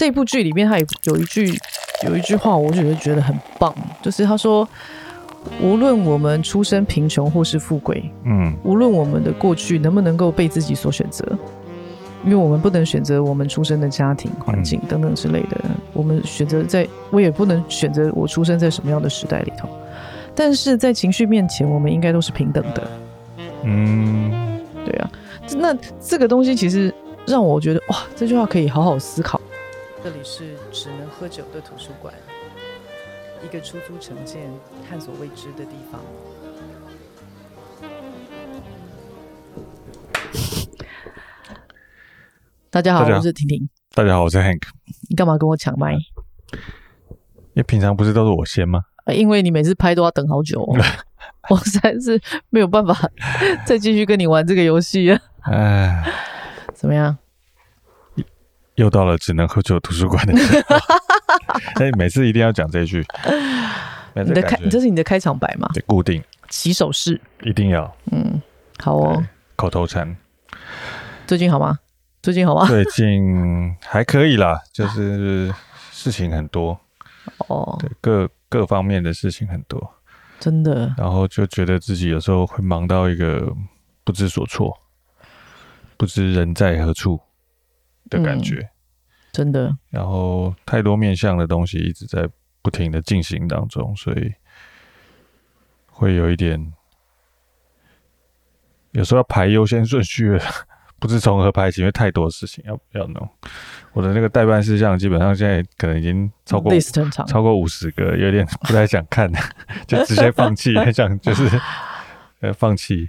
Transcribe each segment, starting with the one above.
这部剧里面，他有有一句有一句话，我觉得觉得很棒，就是他说，无论我们出身贫穷或是富贵，嗯，无论我们的过去能不能够被自己所选择，因为我们不能选择我们出生的家庭环境等等之类的，嗯、我们选择在，我也不能选择我出生在什么样的时代里头，但是在情绪面前，我们应该都是平等的。嗯，对啊，那这个东西其实让我觉得哇，这句话可以好好思考。这里是只能喝酒的图书馆，一个出租城建、探索未知的地方。大家好，我是婷婷。大家好，我是 Hank。你干嘛跟我抢麦？因为平常不是都是我先吗？因为你每次拍都要等好久，哦，我实在是没有办法 再继续跟你玩这个游戏了。哎，怎么样？又到了只能喝酒图书馆的时候，哎，每次一定要讲这一句。你的开，这是你的开场白吗？对，固定起手式，一定要。嗯，好哦。口头禅。最近好吗？最近好吗？最近还可以啦，就是事情很多。哦。对，各各方面的事情很多，真的。然后就觉得自己有时候会忙到一个不知所措，不知人在何处。的感觉、嗯，真的。然后太多面向的东西一直在不停的进行当中，所以会有一点，有时候要排优先顺序，不知从何排起，因为太多事情要要弄。我的那个代办事项基本上现在可能已经超过 超过五十个，有点不太想看，就直接放弃，很 想就是呃放弃。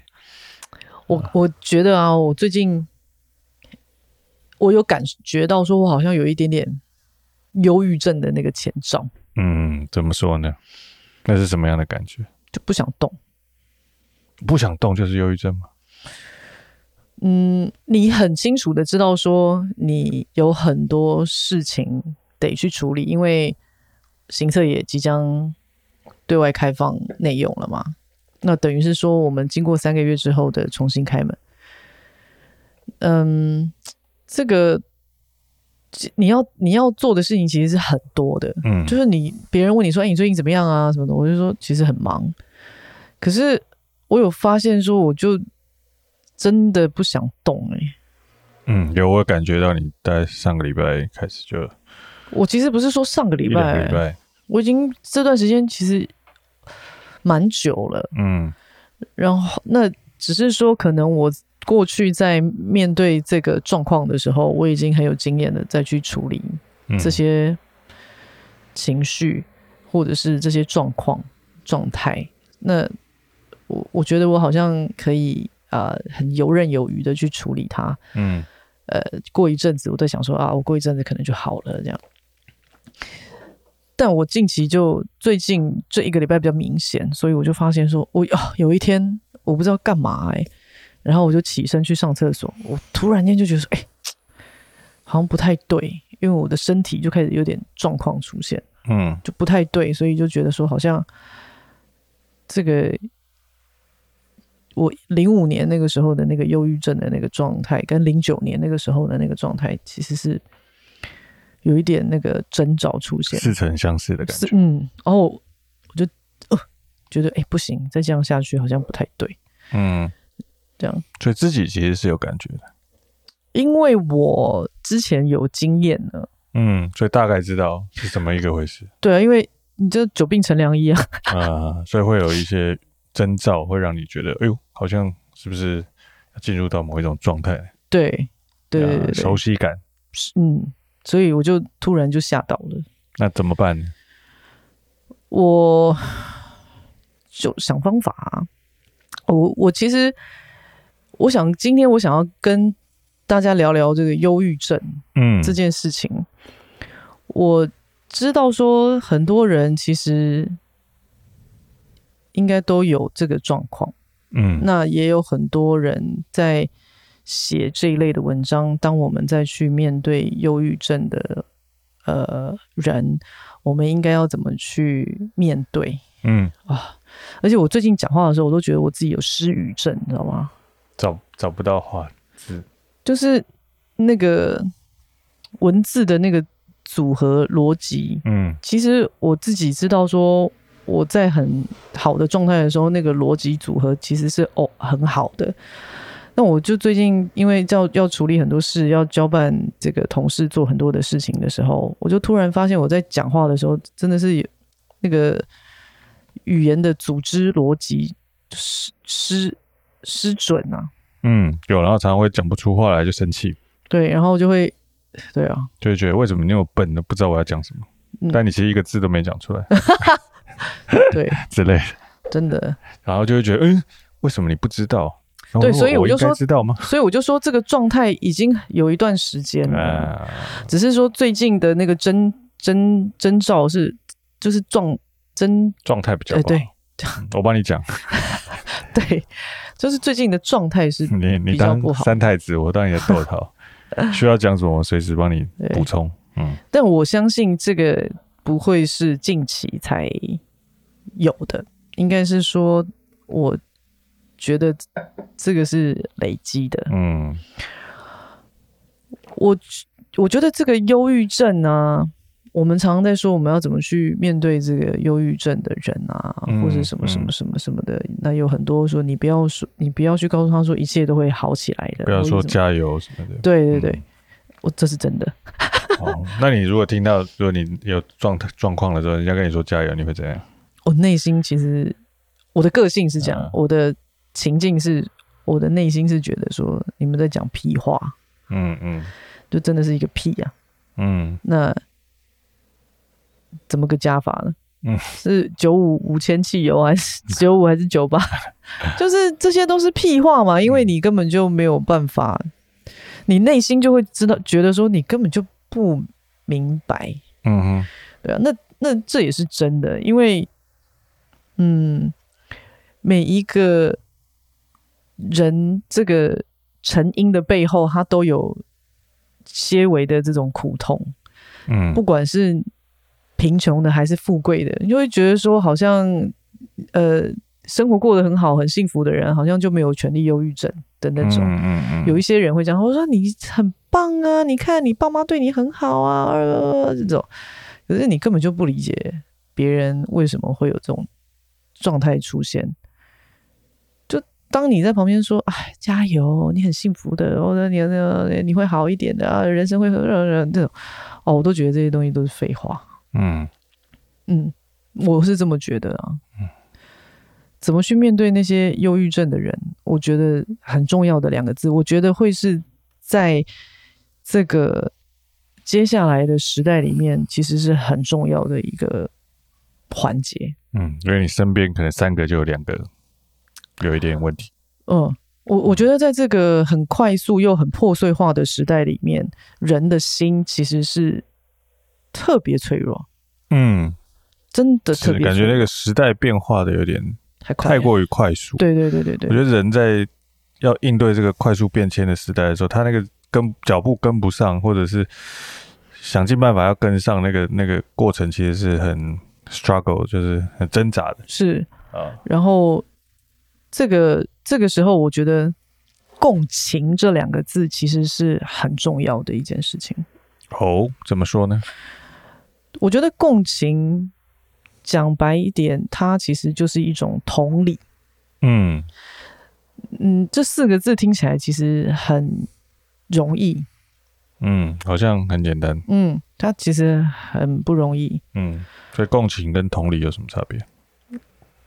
我我觉得啊，我最近。我有感觉到，说我好像有一点点忧郁症的那个前兆。嗯，怎么说呢？那是什么样的感觉？就不想动，不想动就是忧郁症吗？嗯，你很清楚的知道说你有很多事情得去处理，因为行测也即将对外开放内用了嘛。那等于是说，我们经过三个月之后的重新开门。嗯。这个你要你要做的事情其实是很多的，嗯，就是你别人问你说，哎，你最近怎么样啊？什么的，我就说其实很忙。可是我有发现说，我就真的不想动哎。嗯，有我感觉到你在上个礼拜开始就，我其实不是说上个礼拜，礼拜我已经这段时间其实蛮久了，嗯，然后那只是说可能我。过去在面对这个状况的时候，我已经很有经验的再去处理这些情绪，或者是这些状况状态。那我我觉得我好像可以啊、呃，很游刃有余的去处理它。嗯，呃，过一阵子我在想说啊，我过一阵子可能就好了这样。但我近期就最近这一个礼拜比较明显，所以我就发现说，我啊有一天我不知道干嘛哎、欸。然后我就起身去上厕所，我突然间就觉得说，哎，好像不太对，因为我的身体就开始有点状况出现，嗯，就不太对，所以就觉得说，好像这个我零五年那个时候的那个忧郁症的那个状态，跟零九年那个时候的那个状态，其实是有一点那个征兆出现，似曾相识的感觉，嗯，然后我就呃觉得，哎，不行，再这样下去好像不太对，嗯。这样，所以自己其实是有感觉的，因为我之前有经验呢，嗯，所以大概知道是怎么一个回事。对啊，因为你这久病成良医啊，啊，所以会有一些征兆，会让你觉得，哎呦，好像是不是要进入到某一种状态？对，对，对，对，熟悉感，嗯，所以我就突然就吓到了。那怎么办呢？我就想方法啊，我我其实。我想今天我想要跟大家聊聊这个忧郁症，嗯，这件事情。嗯，我知道说很多人其实应该都有这个状况，嗯，那也有很多人在写这一类的文章。当我们再去面对忧郁症的呃人，我们应该要怎么去面对？嗯啊，而且我最近讲话的时候，我都觉得我自己有失语症，你知道吗？找找不到话。字，就是那个文字的那个组合逻辑，嗯，其实我自己知道说我在很好的状态的时候，那个逻辑组合其实是哦很好的。那我就最近因为要要处理很多事，要交办这个同事做很多的事情的时候，我就突然发现我在讲话的时候真的是那个语言的组织逻辑失失失准啊。嗯，有，然后常常会讲不出话来就生气。对，然后就会，对啊，就会觉得为什么你有笨，的不知道我要讲什么？嗯、但你其实一个字都没讲出来，对，之类的，真的。然后就会觉得，嗯，为什么你不知道？对，所以我就说，知道吗？所以我就说，这个状态已经有一段时间了，啊、只是说最近的那个征征征兆是，就是状征状态比较好。对，我帮你讲。对，就是最近的状态是你你当三太子，我当你的豆桃，需要讲什么，我随时帮你补充。嗯，但我相信这个不会是近期才有的，应该是说我。觉得这个是累积的。嗯，我我觉得这个忧郁症啊，我们常常在说我们要怎么去面对这个忧郁症的人啊，嗯、或者什么什么什么什么的。嗯、那有很多说你不要说，你不要去告诉他说一切都会好起来的，不要说加油什么的。对对对，嗯、我这是真的。哦，那你如果听到如果你有状态状况的时候，人家跟你说加油，你会怎样？我内心其实我的个性是这样，嗯、我的。情境是，我的内心是觉得说你们在讲屁话，嗯嗯，就真的是一个屁呀，嗯，那怎么个加法呢？嗯，是九五五千汽油还是 九五还是九八？就是这些都是屁话嘛，因为你根本就没有办法，你内心就会知道，觉得说你根本就不明白，嗯哼，对啊，那那这也是真的，因为嗯，每一个。人这个成因的背后，他都有些微的这种苦痛，嗯，不管是贫穷的还是富贵的，你就会觉得说，好像呃，生活过得很好、很幸福的人，好像就没有权利忧郁症的那种。嗯嗯嗯，有一些人会讲，我说你很棒啊，你看你爸妈对你很好啊，呃，这种，可是你根本就不理解别人为什么会有这种状态出现。就当你在旁边说：“哎，加油，你很幸福的，或者你你你会好一点的啊，人生会很这种哦，我都觉得这些东西都是废话。”嗯嗯，我是这么觉得啊。嗯，怎么去面对那些忧郁症的人？我觉得很重要的两个字，我觉得会是在这个接下来的时代里面，其实是很重要的一个环节。嗯，因为你身边可能三个就有两个。有一点问题。嗯，我我觉得在这个很快速又很破碎化的时代里面，人的心其实是特别脆弱。嗯，真的特别。感觉那个时代变化的有点太快，太过于快速。对对对对对。我觉得人在要应对这个快速变迁的时代的时候，他那个跟脚步跟不上，或者是想尽办法要跟上那个那个过程，其实是很 struggle，就是很挣扎的。是啊，然后。这个这个时候，我觉得“共情”这两个字其实是很重要的一件事情。哦，怎么说呢？我觉得“共情”讲白一点，它其实就是一种同理。嗯嗯，这四个字听起来其实很容易。嗯，好像很简单。嗯，它其实很不容易。嗯，所以共情跟同理有什么差别？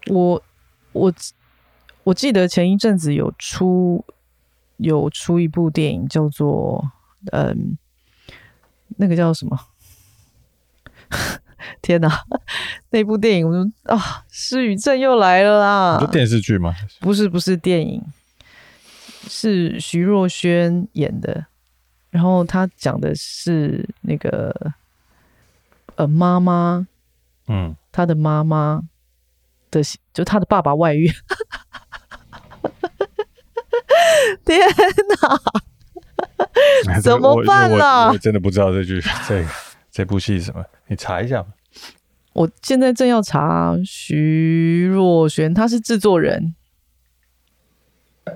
我我。我记得前一阵子有出有出一部电影，叫做嗯，那个叫什么？天哪！那部电影，我说啊，失语症又来了啦！是电视剧吗？不是，不是电影，是徐若瑄演的。然后他讲的是那个呃妈妈，嗯，他的妈妈的，就他的爸爸外遇。天哪，怎么办呢？我，我，真的不知道这句这这部戏是什么，你查一下。我现在正要查徐若瑄，他是制作人。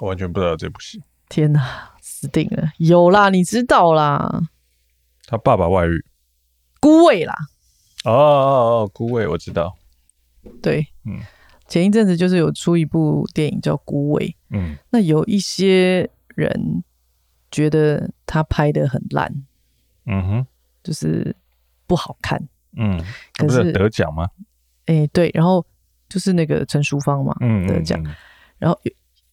我完全不知道这部戏。天哪，死定了，有啦，你知道啦，他爸爸外遇，孤味啦，哦哦哦，孤味我知道，对，嗯，前一阵子就是有出一部电影叫《孤味》，嗯，那有一些人觉得他拍的很烂，嗯哼，就是不好看，嗯，可是得奖吗？哎、欸，对，然后就是那个陈淑芳嘛，嗯，得奖，然后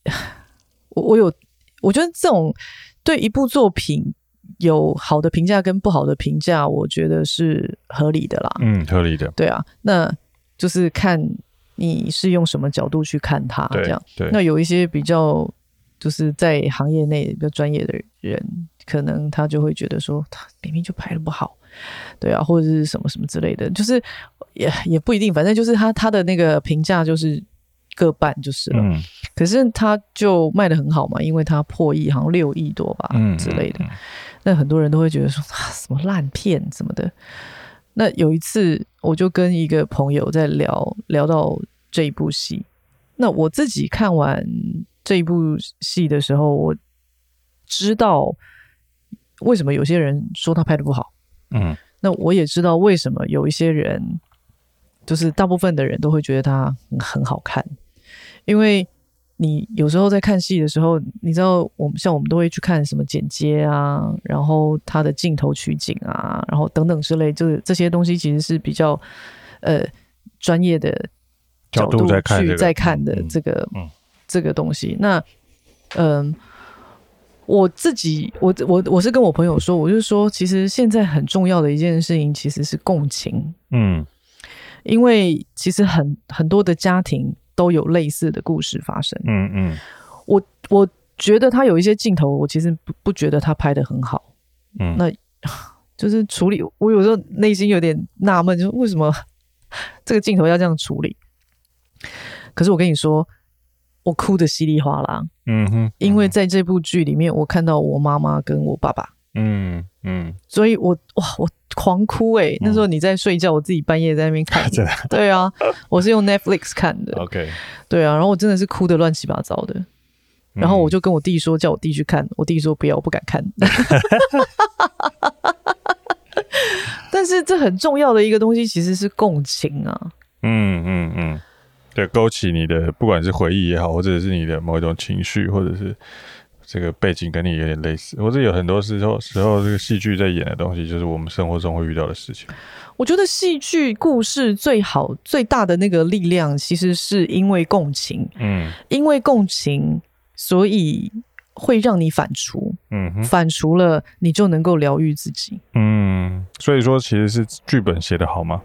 我我有。我觉得这种对一部作品有好的评价跟不好的评价，我觉得是合理的啦。嗯，合理的。对啊，那就是看你是用什么角度去看它，这样。对。那有一些比较就是在行业内比较专业的人，可能他就会觉得说，他明明就拍的不好，对啊，或者是什么什么之类的，就是也也不一定，反正就是他他的那个评价就是。各半就是了，嗯、可是他就卖的很好嘛，因为他破亿，好像六亿多吧、嗯、之类的。那很多人都会觉得说啊，什么烂片什么的。那有一次，我就跟一个朋友在聊聊到这一部戏。那我自己看完这一部戏的时候，我知道为什么有些人说他拍的不好。嗯，那我也知道为什么有一些人，就是大部分的人都会觉得他很好看。因为你有时候在看戏的时候，你知道，我们像我们都会去看什么剪接啊，然后他的镜头取景啊，然后等等之类，就是这些东西其实是比较呃专业的角度去在看的这个这个东西。那嗯，我自己我我我是跟我朋友说，我就说，其实现在很重要的一件事情其实是共情。嗯，因为其实很很多的家庭。都有类似的故事发生。嗯嗯，我我觉得他有一些镜头，我其实不不觉得他拍的很好。嗯，那 就是处理，我有时候内心有点纳闷，就是为什么 这个镜头要这样处理？可是我跟你说，我哭的稀里哗啦。嗯哼，因为在这部剧里面，我看到我妈妈跟我爸爸。嗯嗯，所以我哇，我狂哭哎、欸！那时候你在睡觉，我自己半夜在那边看。对啊，我是用 Netflix 看的。OK，对啊，然后我真的是哭的乱七八糟的。然后我就跟我弟说，叫我弟去看。我弟说不要，我不敢看。但是这很重要的一个东西其实是共情啊。嗯嗯嗯，对，勾起你的不管是回忆也好，或者是你的某一种情绪，或者是。这个背景跟你有点类似，或者有很多时候时候，这个戏剧在演的东西，就是我们生活中会遇到的事情。我觉得戏剧故事最好最大的那个力量，其实是因为共情。嗯，因为共情，所以会让你反刍。嗯哼，反刍了，你就能够疗愈自己。嗯，所以说，其实是剧本写的好吗？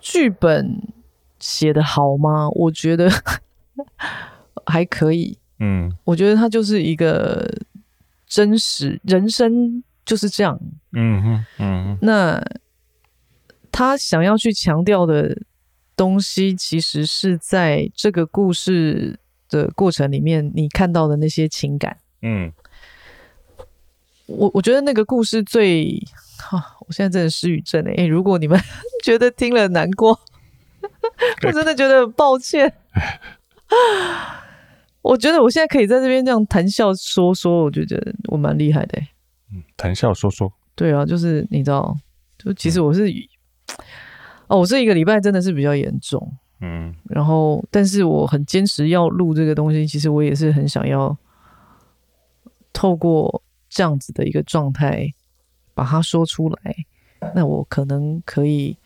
剧本写的好吗？我觉得 还可以。嗯，我觉得他就是一个真实人生就是这样。嗯哼，嗯哼。那他想要去强调的东西，其实是在这个故事的过程里面，你看到的那些情感。嗯，我我觉得那个故事最……哈、啊，我现在真的失语症哎、欸！如果你们 觉得听了难过，我真的觉得很抱歉。我觉得我现在可以在这边这样谈笑说说，我就觉得我蛮厉害的、欸。嗯，谈笑说说，对啊，就是你知道，就其实我是，嗯、哦，我这一个礼拜真的是比较严重，嗯，然后但是我很坚持要录这个东西，其实我也是很想要透过这样子的一个状态把它说出来，那我可能可以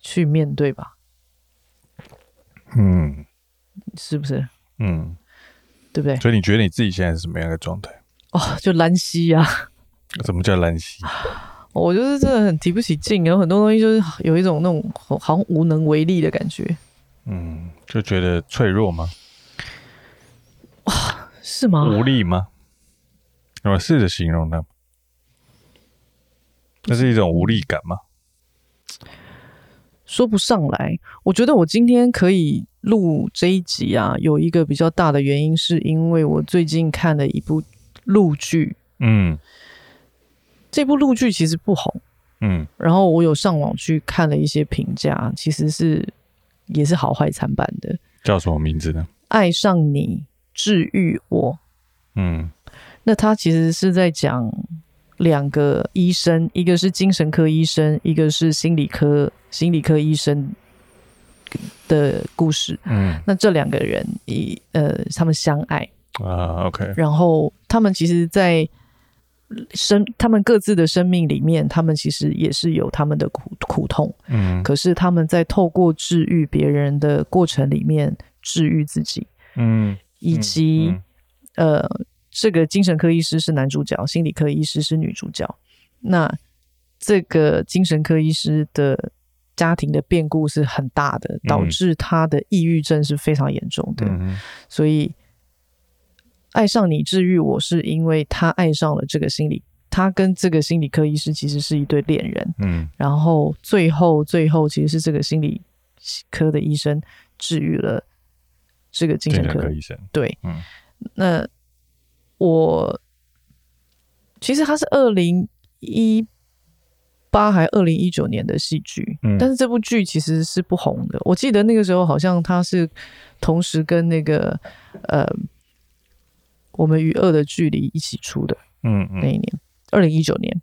去面对吧，嗯，是不是？嗯。对不对？所以你觉得你自己现在是什么样的状态？哦，就兰溪呀。什么叫兰溪？我就是真的很提不起劲，有很多东西就是有一种那种好像无能为力的感觉。嗯，就觉得脆弱吗？哇，是吗？无力吗？我试着形容它，那是一种无力感吗？说不上来。我觉得我今天可以。录这一集啊，有一个比较大的原因，是因为我最近看了一部陆剧，嗯，这部陆剧其实不红，嗯，然后我有上网去看了一些评价，其实是也是好坏参半的。叫什么名字呢？爱上你，治愈我，嗯，那他其实是在讲两个医生，一个是精神科医生，一个是心理科心理科医生的故事。嗯，那这两个人以呃，他们相爱啊，OK，然后他们其实，在生他们各自的生命里面，他们其实也是有他们的苦苦痛。嗯，可是他们在透过治愈别人的过程里面治愈自己。嗯，以及、嗯嗯、呃。这个精神科医师是男主角，心理科医师是女主角。那这个精神科医师的家庭的变故是很大的，导致他的抑郁症是非常严重的。嗯、所以，爱上你治愈我是因为他爱上了这个心理，他跟这个心理科医师其实是一对恋人。嗯，然后最后最后其实是这个心理科的医生治愈了这个精神科，科医生。对，嗯，那。我其实它是二零一八还二零一九年的戏剧，嗯，但是这部剧其实是不红的。我记得那个时候好像它是同时跟那个呃，我们与恶的距离一起出的，嗯，那一年二零一九年。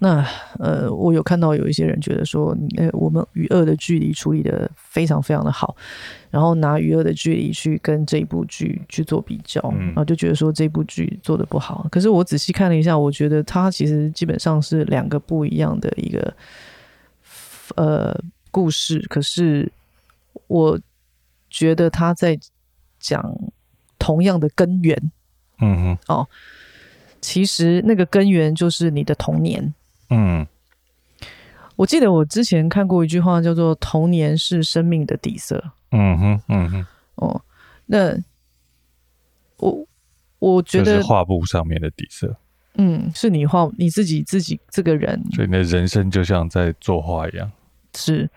那呃，我有看到有一些人觉得说，呃，我们与恶的距离处理的非常非常的好，然后拿与恶的距离去跟这部剧去做比较，然后就觉得说这部剧做的不好。可是我仔细看了一下，我觉得它其实基本上是两个不一样的一个呃故事，可是我觉得他在讲同样的根源，嗯哼，哦，其实那个根源就是你的童年。嗯，我记得我之前看过一句话，叫做“童年是生命的底色”。嗯哼，嗯哼，哦，那我我觉得是画布上面的底色。嗯，是你画你自己自己这个人，所以你的人生就像在作画一样。是，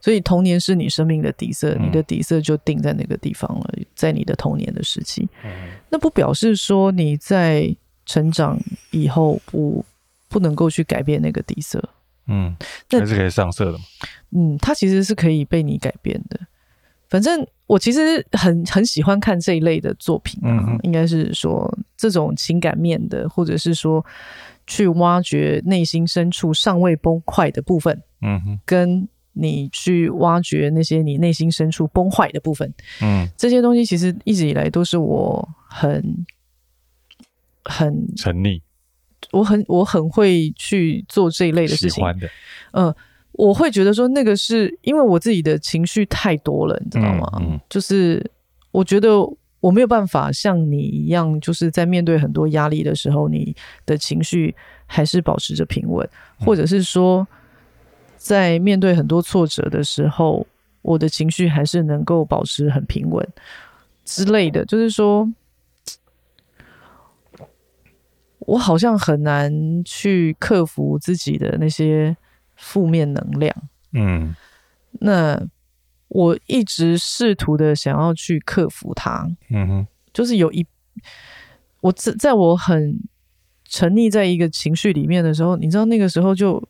所以童年是你生命的底色，嗯、你的底色就定在那个地方了，在你的童年的时期。嗯，那不表示说你在成长以后不。不能够去改变那个底色，嗯，还是可以上色的嘛。嗯，它其实是可以被你改变的。反正我其实很很喜欢看这一类的作品啊，嗯、应该是说这种情感面的，或者是说去挖掘内心深处尚未崩坏的部分，嗯哼，跟你去挖掘那些你内心深处崩坏的部分，嗯，这些东西其实一直以来都是我很很沉溺。我很我很会去做这一类的事情，喜欢的，嗯、呃，我会觉得说那个是因为我自己的情绪太多了，你知道吗？嗯嗯、就是我觉得我没有办法像你一样，就是在面对很多压力的时候，你的情绪还是保持着平稳，或者是说在面对很多挫折的时候，我的情绪还是能够保持很平稳之类的，就是说。我好像很难去克服自己的那些负面能量，嗯，那我一直试图的想要去克服它，嗯哼，就是有一我在在我很沉溺在一个情绪里面的时候，你知道那个时候就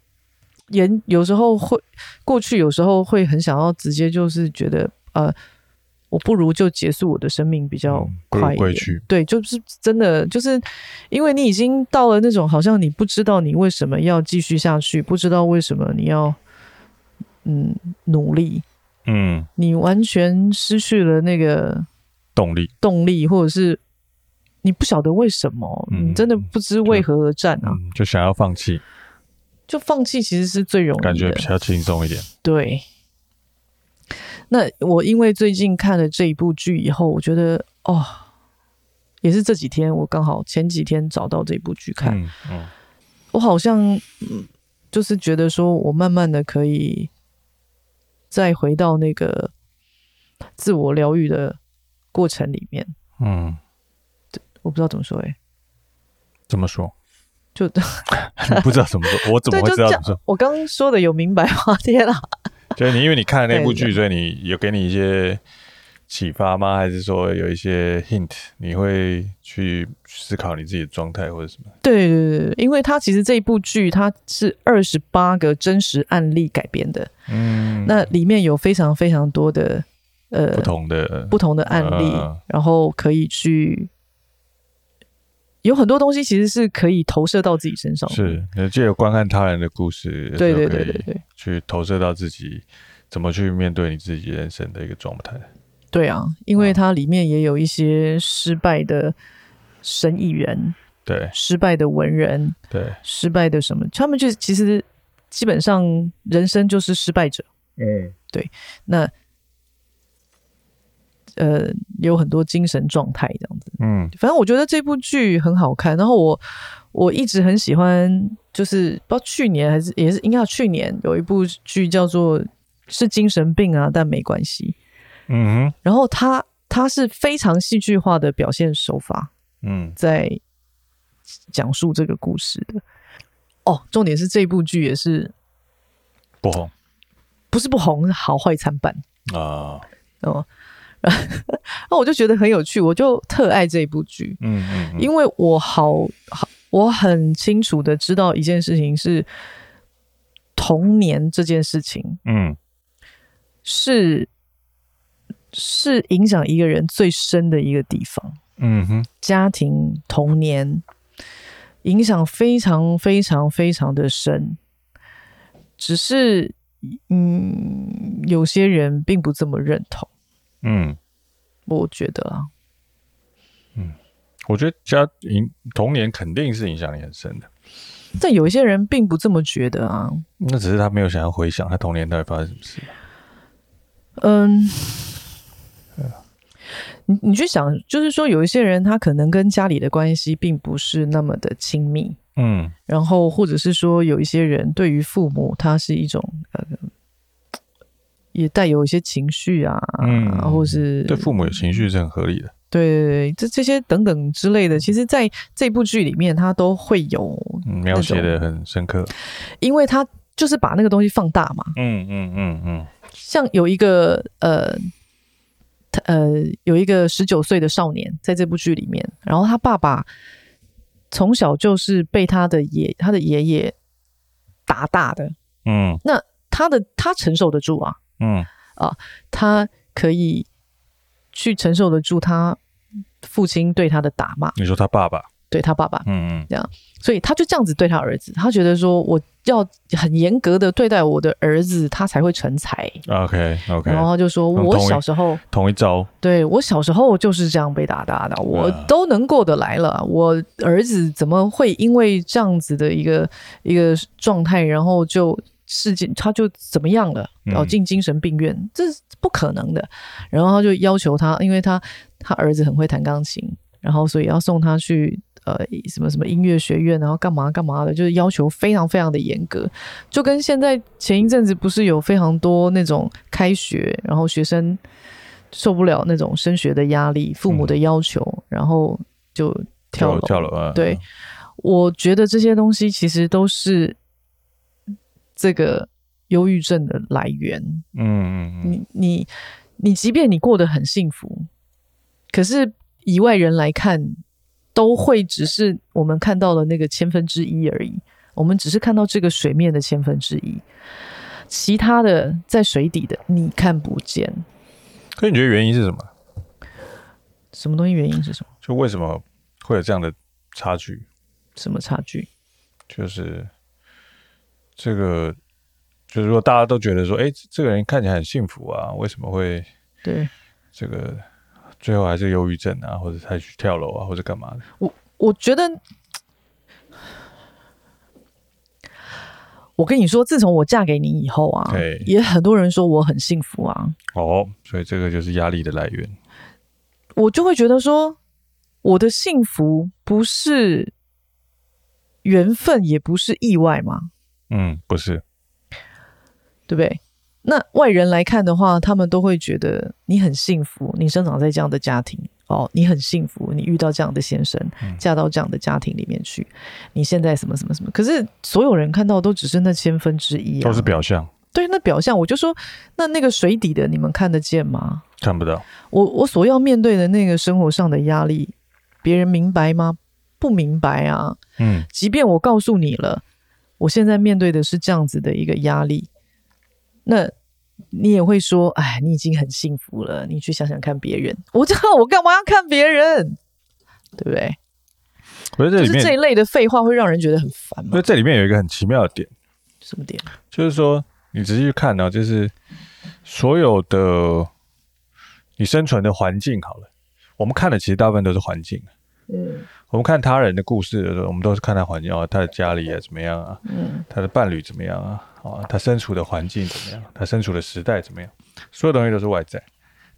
也有时候会过去，有时候会很想要直接就是觉得呃。我不如就结束我的生命比较快一点。嗯、对，就是真的，就是因为你已经到了那种好像你不知道你为什么要继续下去，不知道为什么你要嗯努力，嗯，你完全失去了那个动力，动力，或者是你不晓得为什么，嗯、你真的不知为何而战啊，嗯、就想要放弃，就放弃其实是最容易的，感觉比较轻松一点，对。那我因为最近看了这一部剧以后，我觉得哦，也是这几天我刚好前几天找到这部剧看，嗯嗯、我好像、嗯、就是觉得说我慢慢的可以再回到那个自我疗愈的过程里面，嗯，我不知道怎么说哎、欸，怎么说？就不知道怎么说，我怎么会知道怎么说？我刚刚说的有明白吗？天啊！就是你，因为你看了那部剧，所以你有给你一些启发吗？还是说有一些 hint，你会去思考你自己的状态或者什么？对对对，因为它其实这一部剧它是二十八个真实案例改编的，嗯，那里面有非常非常多的呃不同的不同的案例，呃、然后可以去有很多东西其实是可以投射到自己身上的。是，借由观看他人的故事，对对对对对，去投射到自己怎么去面对你自己人生的一个状态。对啊，因为它里面也有一些失败的生意人，对，失败的文人，对，失败的什么，他们就其实基本上人生就是失败者。嗯，对，那。呃，有很多精神状态这样子，嗯，反正我觉得这部剧很好看。然后我我一直很喜欢，就是不知道去年还是也是应该去年有一部剧叫做是精神病啊，但没关系，嗯哼。然后他他是非常戏剧化的表现手法，嗯，在讲述这个故事的。哦，重点是这部剧也是不红，不是不红，好坏参半啊，哦。那我就觉得很有趣，我就特爱这部剧，嗯嗯，嗯，因为我好好，我很清楚的知道一件事情是童年这件事情，嗯，是是影响一个人最深的一个地方，嗯哼，家庭童年影响非常非常非常的深，只是嗯，有些人并不这么认同。嗯，我觉得啊，嗯，我觉得家影童年肯定是影响你很深的，但有一些人并不这么觉得啊。那只是他没有想要回想他童年到底发生什么事。嗯，你你去想，就是说有一些人他可能跟家里的关系并不是那么的亲密，嗯，然后或者是说有一些人对于父母他是一种呃。也带有一些情绪啊，嗯，或是对父母有情绪是很合理的。对对对，这这些等等之类的，其实在这部剧里面，他都会有描写的很深刻，因为他就是把那个东西放大嘛。嗯嗯嗯嗯，像有一个呃呃有一个十九岁的少年在这部剧里面，然后他爸爸从小就是被他的爷他的爷爷打大的，嗯，那他的他承受得住啊。嗯啊，他可以去承受得住他父亲对他的打骂。你说他爸爸？对他爸爸，嗯嗯，这样，所以他就这样子对他儿子，他觉得说我要很严格的对待我的儿子，他才会成才。OK OK，然后他就说我小时候同一招，对我小时候就是这样被打打的，我都能过得来了，我儿子怎么会因为这样子的一个一个状态，然后就。事件他就怎么样了？然后进精神病院，嗯，这是不可能的。然后他就要求他，因为他他儿子很会弹钢琴，然后所以要送他去呃什么什么音乐学院，然后干嘛干嘛的，就是要求非常非常的严格。就跟现在前一阵子不是有非常多那种开学，然后学生受不了那种升学的压力，父母的要求，嗯，然后就跳楼跳楼啊！对，我觉得这些东西其实都是。这个忧郁症的来源，嗯嗯嗯，你你你，即便你过得很幸福，可是以外人来看，都会只是我们看到的那个千分之一而已。我们只是看到这个水面的千分之一，其他的在水底的你看不见。可你觉得原因是什么？什么东西原因是什么？就为什么会有这样的差距？什么差距？就是。这个就是说，大家都觉得说，哎，这个人看起来很幸福啊，为什么会对这个最后还是忧郁症啊，或者他去跳楼啊，或者干嘛的？我我觉得，我跟你说，自从我嫁给你以后啊，也很多人说我很幸福啊。哦，所以这个就是压力的来源。我就会觉得说，我的幸福不是缘分，也不是意外吗？嗯，不是，对不对？那外人来看的话，他们都会觉得你很幸福，你生长在这样的家庭哦，你很幸福，你遇到这样的先生，嗯、嫁到这样的家庭里面去，你现在什么什么什么？可是所有人看到都只是那千分之一、啊，都是表象。对，那表象，我就说，那那个水底的，你们看得见吗？看不到。我我所要面对的那个生活上的压力，别人明白吗？不明白啊。嗯，即便我告诉你了。我现在面对的是这样子的一个压力，那你也会说，哎，你已经很幸福了，你去想想看别人。我知道我干嘛要看别人，对不对？我觉得这里面就是这一类的废话会让人觉得很烦嘛。因为这里面有一个很奇妙的点，什么点？就是说你仔细去看呢，就是所有的你生存的环境好了，我们看的其实大部分都是环境。嗯，我们看他人的故事的时候，我们都是看他环境啊，他的家里啊怎么样啊，嗯，他的伴侣怎么样啊，啊，他身处的环境怎么样，他身处的时代怎么样，所有东西都是外在。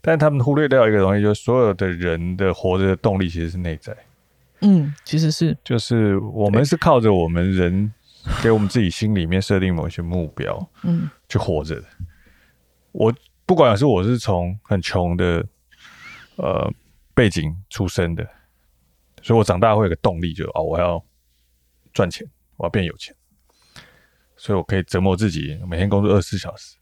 但他们忽略掉一个东西，就是所有的人的活着的动力其实是内在。嗯，其实是，就是我们是靠着我们人给我们自己心里面设定某一些目标，嗯，去活着的。我不管是我是从很穷的呃背景出生的，所以我长大会有个动力就，就哦，我要赚钱，我要变有钱，所以我可以折磨自己，每天工作二十四小时，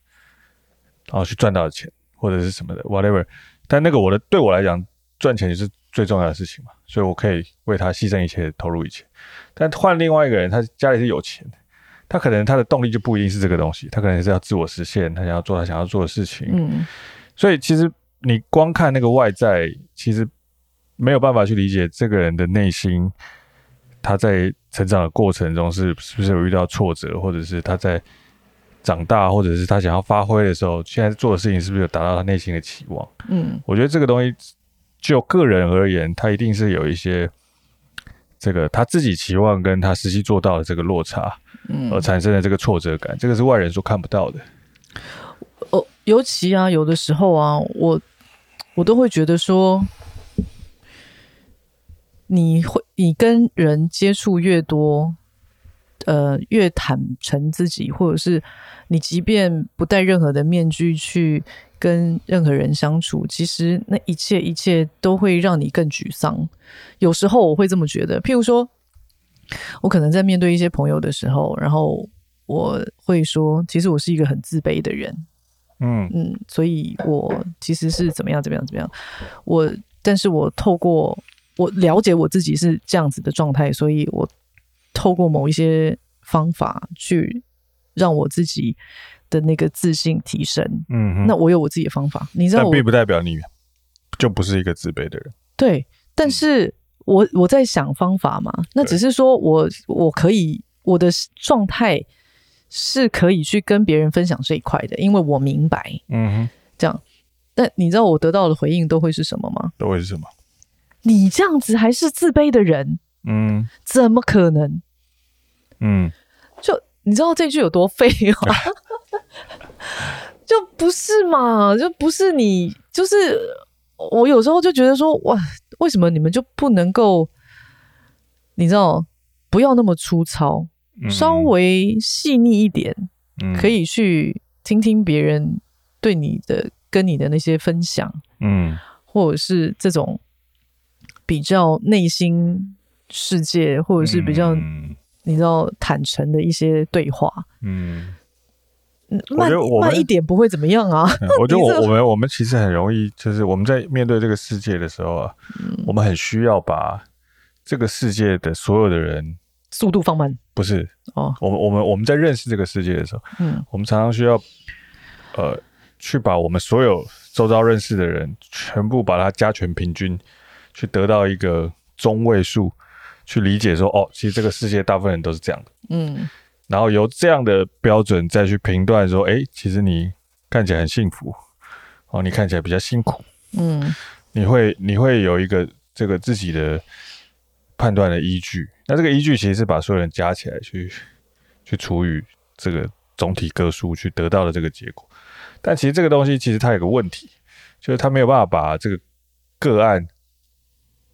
然后去赚到的钱。或者是什么的，whatever，但那个我的对我来讲，赚钱就是最重要的事情嘛，所以我可以为他牺牲一切，投入一切。但换另外一个人，他家里是有钱的，他可能他的动力就不一定是这个东西，他可能是要自我实现，他想要做他想要做的事情。嗯，所以其实你光看那个外在，其实没有办法去理解这个人的内心，他在成长的过程中是是不是有遇到挫折，或者是他在。长大，或者是他想要发挥的时候，现在做的事情是不是有达到他内心的期望？嗯，我觉得这个东西就个人而言，他一定是有一些这个他自己期望跟他实际做到的这个落差，嗯，而产生的这个挫折感，这个是外人所看不到的。哦，尤其啊，有的时候啊，我我都会觉得说，你会你跟人接触越多。呃，越坦诚自己，或者是你即便不戴任何的面具去跟任何人相处，其实那一切一切都会让你更沮丧。有时候我会这么觉得，譬如说，我可能在面对一些朋友的时候，然后我会说，其实我是一个很自卑的人，嗯嗯，所以我其实是怎么样怎么样怎么样，我但是我透过我了解我自己是这样子的状态，所以我。透过某一些方法去让我自己的那个自信提升，嗯哼，那我有我自己的方法，你知道，但并不代表你就不是一个自卑的人。对，但是我我在想方法嘛，那只是说我我可以我的状态是可以去跟别人分享这一块的，因为我明白，嗯哼，这样。但你知道我得到的回应都会是什么吗？都会是什么？你这样子还是自卑的人？嗯，怎么可能？嗯，就你知道这句有多废吗？就不是嘛，就不是你，就是我有时候就觉得说，哇，为什么你们就不能够，你知道，不要那么粗糙，嗯、稍微细腻一点，嗯、可以去听听别人对你的、跟你的那些分享，嗯，或者是这种比较内心世界，或者是比较。嗯你知道坦诚的一些对话，嗯，慢慢一点不会怎么样啊。我觉得我我们我们其实很容易，就是我们在面对这个世界的时候啊，嗯、我们很需要把这个世界的所有的人速度放慢。不是哦，我们我们我们在认识这个世界的时候，嗯，我们常常需要呃去把我们所有周遭认识的人全部把它加权平均，去得到一个中位数。去理解说哦，其实这个世界大部分人都是这样的，嗯，然后由这样的标准再去评断说，哎，其实你看起来很幸福，哦，你看起来比较辛苦，嗯，你会你会有一个这个自己的判断的依据，那这个依据其实是把所有人加起来去去除以这个总体个数去得到的这个结果，但其实这个东西其实它有个问题，就是它没有办法把这个个案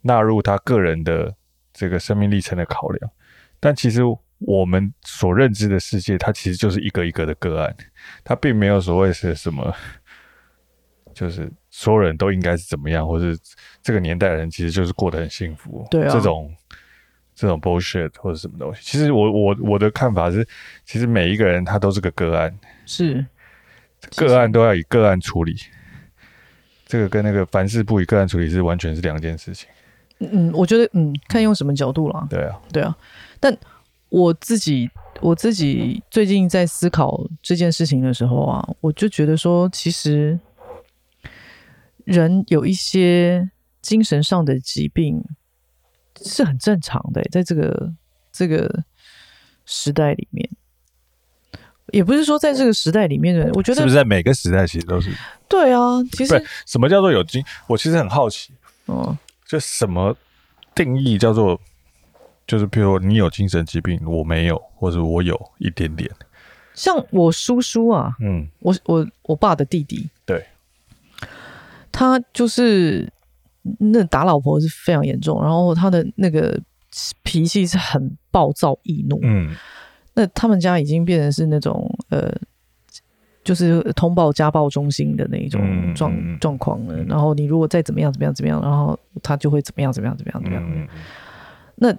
纳入他个人的。这个生命历程的考量，但其实我们所认知的世界，它其实就是一个一个的个案，它并没有所谓是什么，就是所有人都应该是怎么样，或是这个年代的人其实就是过得很幸福，对啊，这种这种 bullshit 或者什么东西。其实我我我的看法是，其实每一个人他都是个个案，是个案都要以个案处理，这个跟那个凡事不以个案处理是完全是两件事情。嗯，我觉得嗯，看用什么角度了。对啊，对啊。但我自己我自己最近在思考这件事情的时候啊，我就觉得说，其实人有一些精神上的疾病，是很正常的，在这个这个时代里面，也不是说在这个时代里面的，我觉得是不是在每个时代其实都是？对啊，其实什么叫做有精？我其实很好奇，哦，就什么定义叫做，就是譬如你有精神疾病，我没有，或者我有一点点。像我叔叔啊，嗯，我我我爸的弟弟，对，他就是那打老婆是非常严重，然后他的那个脾气是很暴躁易怒，嗯，那他们家已经变成是那种呃，就是通报家暴中心的那一种状状况了。然后你如果再怎么样怎么样怎么样，然后他就会怎么样怎么样怎么样怎么样。嗯，那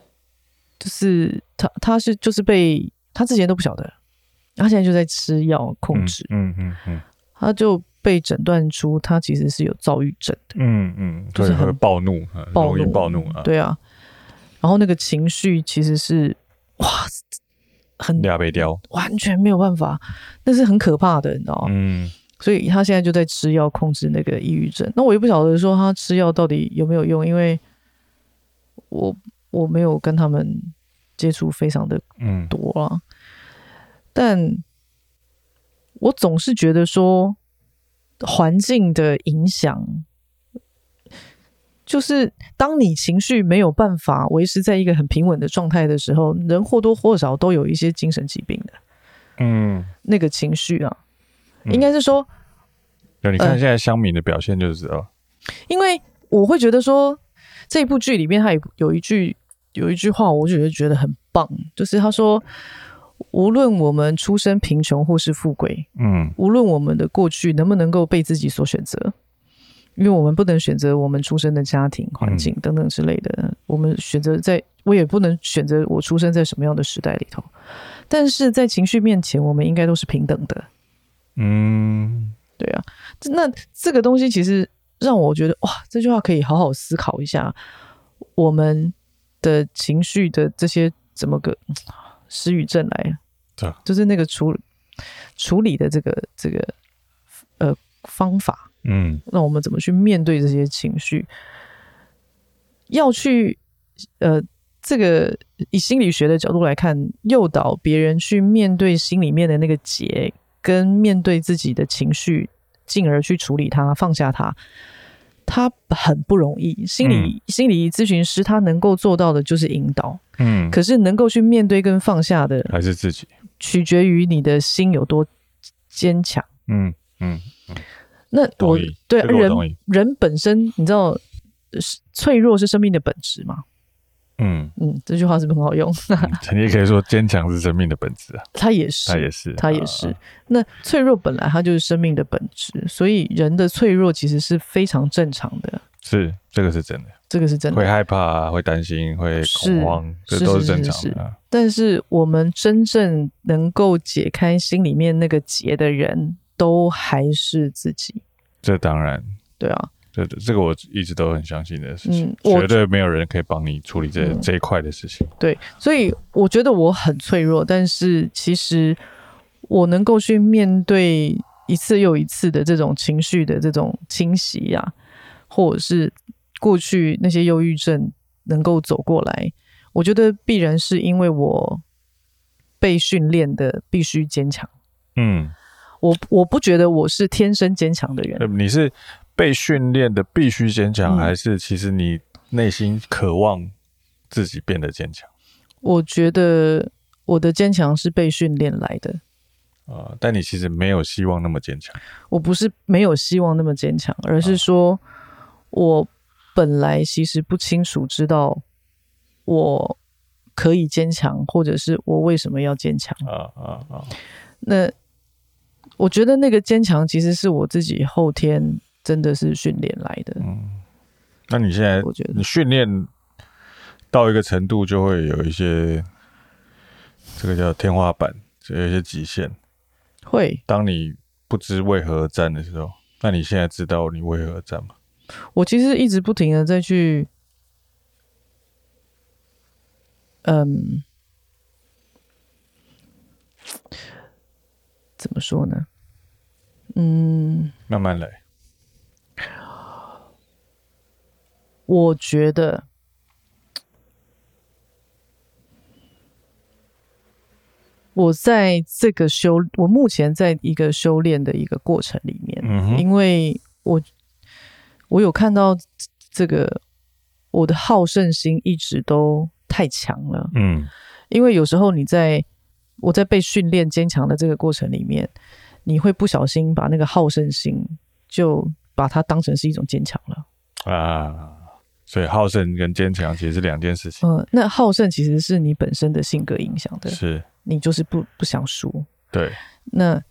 就是他他是就是被他之前都不晓得。他现在就在吃药控制，嗯嗯嗯，他就被诊断出他其实是有躁郁症的，嗯嗯，就是很暴怒，暴怒暴怒啊，对啊，然后那个情绪其实是哇，很俩被掉，完全没有办法，那是很可怕的，你知道吗？嗯，所以他现在就在吃药控制那个抑郁症。那我也不晓得说他吃药到底有没有用，因为我我没有跟他们接触非常的多啊。但我总是觉得说，环境的影响，就是当你情绪没有办法维持在一个很平稳的状态的时候，人或多或少都有一些精神疾病的。嗯，那个情绪啊，应该是说，对，你看现在乡民的表现就是知道。因为我会觉得说，这一部剧里面他有有一句有一句话，我觉得觉得很棒，就是他说。无论我们出身贫穷或是富贵，嗯，无论我们的过去能不能够被自己所选择，因为我们不能选择我们出生的家庭环境等等之类的，嗯、我们选择在，我也不能选择我出生在什么样的时代里头，但是在情绪面前，我们应该都是平等的。嗯，对啊，那这个东西其实让我觉得，哇，这句话可以好好思考一下，我们的情绪的这些怎么个。失语症来了，对，就是那个处处理的这个这个呃方法，嗯，那我们怎么去面对这些情绪？要去呃这个以心理学的角度来看，诱导别人去面对心里面的那个结，跟面对自己的情绪，进而去处理它，放下它。他很不容易，心理、嗯、心理咨询师他能够做到的就是引导，嗯，可是能够去面对跟放下的还是自己，取决于你的心有多坚强，嗯嗯嗯。那我对我人人本身，你知道，脆弱是生命的本质吗？嗯嗯，这句话是不是很好用？你也可以说坚强是生命的本质啊。他也是，他也是，他也是。那脆弱本来它就是生命的本质，所以人的脆弱其实是非常正常的。是，这个是真的，这个是真的。会害怕，会担心，会恐慌，这都是正常的。但是我们真正能够解开心里面那个结的人，都还是自己。这当然，对啊。对的，这个我一直都很相信的事情，嗯、绝对没有人可以帮你处理这、嗯、这一块的事情。对，所以我觉得我很脆弱，但是其实我能够去面对一次又一次的这种情绪的这种侵袭呀、啊，或者是过去那些忧郁症能够走过来，我觉得必然是因为我被训练的必须坚强。嗯，我我不觉得我是天生坚强的人，你是。被训练的必须坚强，还是其实你内心渴望自己变得坚强？我觉得我的坚强是被训练来的。啊、呃，但你其实没有希望那么坚强。我不是没有希望那么坚强，而是说我本来其实不清楚知道我可以坚强，或者是我为什么要坚强。啊啊啊！那我觉得那个坚强其实是我自己后天。真的是训练来的。嗯，那你现在，我觉得你训练到一个程度，就会有一些这个叫天花板，就有一些极限。会，当你不知为何而战的时候，那你现在知道你为何而战吗？我其实一直不停的在去，嗯，怎么说呢？嗯，慢慢来。我觉得。我在这个修，我目前在一个修炼的一个过程里面，嗯、因为我我有看到这个我的好胜心一直都太强了，嗯，因为有时候你在我在被训练坚强的这个过程里面，你会不小心把那个好胜心就把它当成是一种坚强了啊。所以好胜跟坚强其实是两件事情。嗯，那好胜其实是你本身的性格影响的，是你就是不不想输。对，那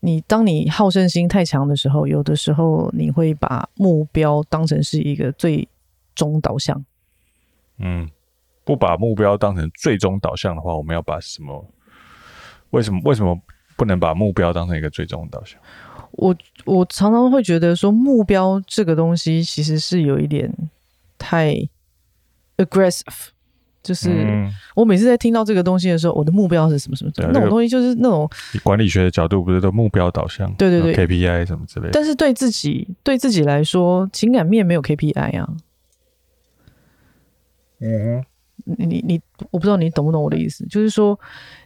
你当你好胜心太强的时候，有的时候你会把目标当成是一个最终导向。嗯，不把目标当成最终导向的话，我们要把什么？为什么为什么不能把目标当成一个最终导向？我我常常会觉得说，目标这个东西其实是有一点。太 aggressive，就是我每次在听到这个东西的时候，我的目标是什么什么？那种东西就是那种管理学的角度，不是都目标导向？对对对，KPI 什么之类的。但是对自己对自己来说，情感面没有 KPI 啊。嗯哼，你你你，我不知道你懂不懂我的意思，就是说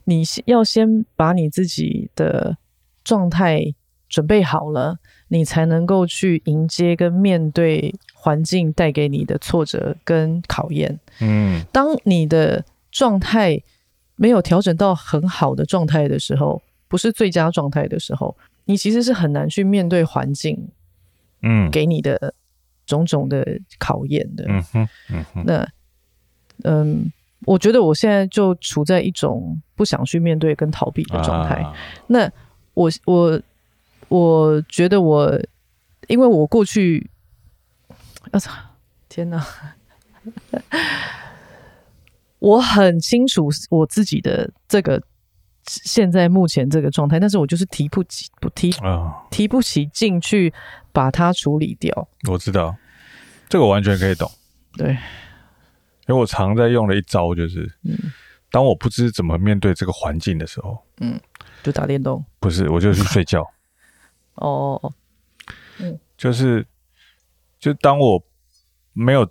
你要先把你自己的状态准备好了，你才能够去迎接跟面对。环境带给你的挫折跟考验，嗯，当你的状态没有调整到很好的状态的时候，不是最佳状态的时候，你其实是很难去面对环境，嗯，给你的种种的考验的，嗯哼，嗯哼，那，嗯，我觉得我现在就处在一种不想去面对跟逃避的状态。啊、那我我我觉得我，因为我过去。我操！天哪！我很清楚我自己的这个现在目前这个状态，但是我就是提不起不提啊，提不起劲去把它处理掉。我知道，这个我完全可以懂。对，因为我常在用的一招就是，嗯，当我不知怎么面对这个环境的时候，嗯，就打电动。不是，我就去睡觉。哦，嗯，就是。就当我没有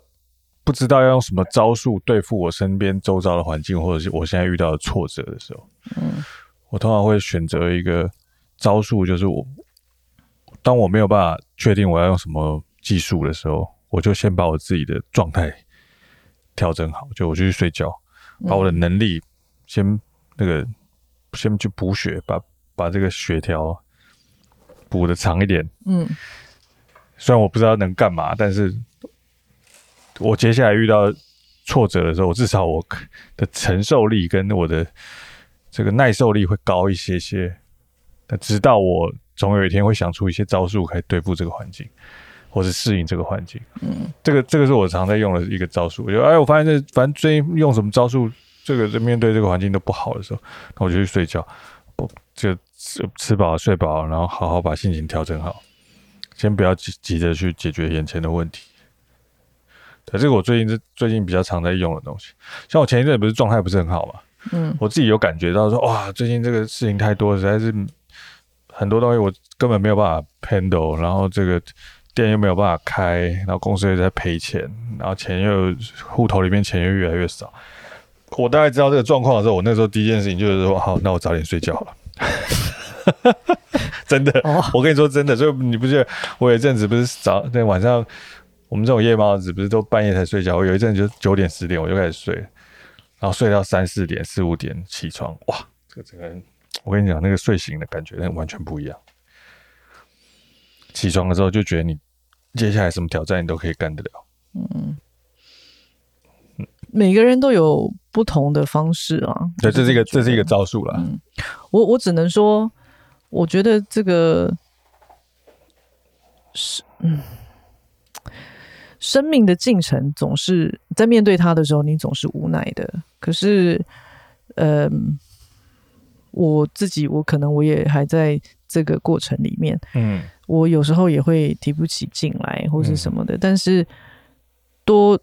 不知道要用什么招数对付我身边周遭的环境，或者是我现在遇到的挫折的时候，嗯，我通常会选择一个招数，就是我当我没有办法确定我要用什么技术的时候，我就先把我自己的状态调整好，就我就去睡觉，把我的能力先那个先去补血，把把这个血条补的长一点，嗯。虽然我不知道能干嘛，但是我接下来遇到挫折的时候，我至少我的承受力跟我的这个耐受力会高一些些。那直到我总有一天会想出一些招数，可以对付这个环境，或是适应这个环境。嗯，这个这个是我常在用的一个招数。我觉得哎，我发现这反正最近用什么招数，这个在面对这个环境都不好的时候，那我就去睡觉，不就吃吃饱睡饱，然后好好把心情调整好。先不要急急着去解决眼前的问题。对，这个我最近是最近比较常在用的东西。像我前一阵不是状态不是很好嘛，嗯，我自己有感觉到说，哇，最近这个事情太多，实在是很多东西我根本没有办法 handle，然后这个店又没有办法开，然后公司又在赔钱，然后钱又户头里面钱又越来越少。我大概知道这个状况的时候，我那时候第一件事情就是说，好，那我早点睡觉好了。真的，我跟你说真的，所以你不觉得我有一阵子不是早那晚上，我们这种夜猫子不是都半夜才睡觉？我有一阵就九点十点我就开始睡，然后睡到三四点四五点起床，哇，这个整个人，我跟你讲那个睡醒的感觉那完全不一样。起床的时候就觉得你接下来什么挑战你都可以干得了。嗯，每个人都有不同的方式啊。对，这是一个这是一个招数啦。嗯，我我只能说。我觉得这个是嗯，生命的进程总是在面对它的时候，你总是无奈的。可是，嗯、呃，我自己我可能我也还在这个过程里面，嗯，我有时候也会提不起劲来或是什么的，嗯、但是多。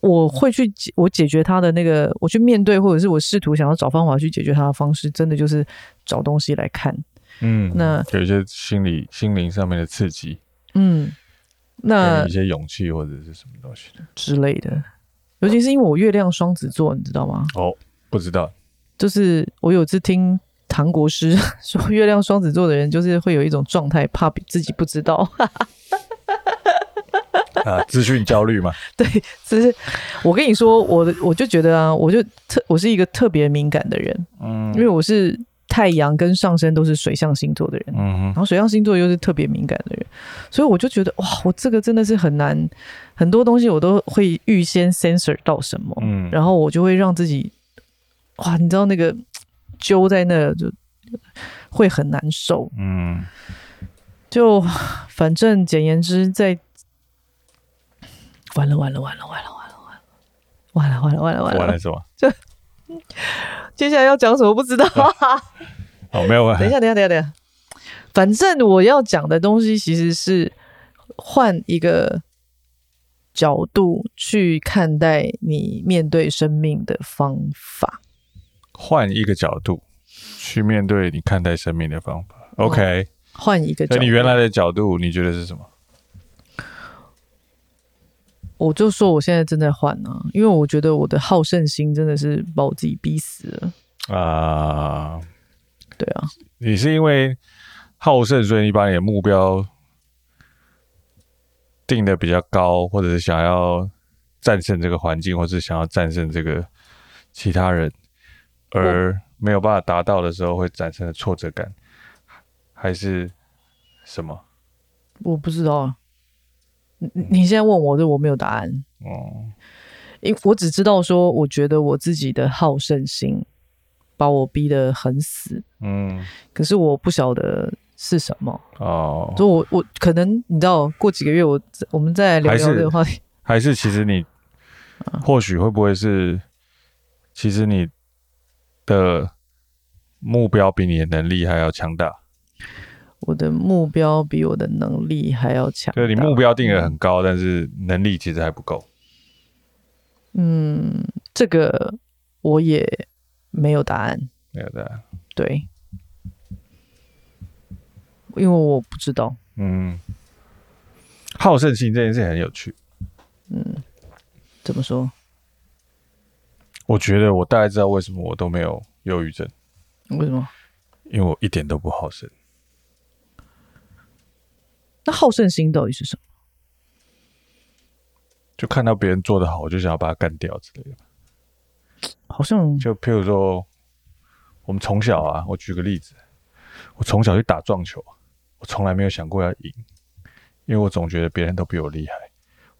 我会去解，我解决他的那个，我去面对，或者是我试图想要找方法去解决他的方式，真的就是找东西来看，嗯，那有一些心理、心灵上面的刺激，嗯，那一些勇气或者是什么东西之类的，尤其是因为我月亮双子座，你知道吗？哦，不知道，就是我有次听唐国师 说，月亮双子座的人就是会有一种状态，怕自己不知道。啊，资讯焦虑嘛？对，只是我跟你说，我我就觉得啊，我就特我是一个特别敏感的人，嗯，因为我是太阳跟上升都是水象星座的人，嗯，然后水象星座又是特别敏感的人，所以我就觉得哇，我这个真的是很难，很多东西我都会预先 censor 到什么，嗯，然后我就会让自己哇，你知道那个揪在那就会很难受，嗯，就反正简言之在。完了完了完了完了完了完了完了完了完了完了完了什么？就接下来要讲什么不知道啊？哦，没有啊。等一下等一下等一下等一下，反正我要讲的东西其实是换一个角度去看待你面对生命的方法。换一个角度去面对你看待生命的方法。OK，换一个角度。你原来的角度你觉得是什么？我就说我现在正在换呢、啊，因为我觉得我的好胜心真的是把我自己逼死了啊！对啊，你是因为好胜，所以你把你的目标定的比较高，或者是想要战胜这个环境，或者是想要战胜这个其他人，而没有办法达到的时候会产生的挫折感，还是什么？我不知道啊。你现在问我，对我没有答案。哦，因我只知道说，我觉得我自己的好胜心把我逼得很死。嗯，可是我不晓得是什么。哦，就我我可能你知道，过几个月我我们再聊聊这个话题。还是其实你或许会不会是，其实你的目标比你的能力还要强大。我的目标比我的能力还要强。对，你目标定的很高，但是能力其实还不够。嗯，这个我也没有答案。没有答案。对，因为我不知道。嗯，好胜心这件事很有趣。嗯，怎么说？我觉得我大概知道为什么我都没有忧郁症。为什么？因为我一点都不好胜。那好胜心到底是什么？就看到别人做的好，我就想要把他干掉之类的。好像就譬如说，我们从小啊，我举个例子，我从小去打撞球，我从来没有想过要赢，因为我总觉得别人都比我厉害，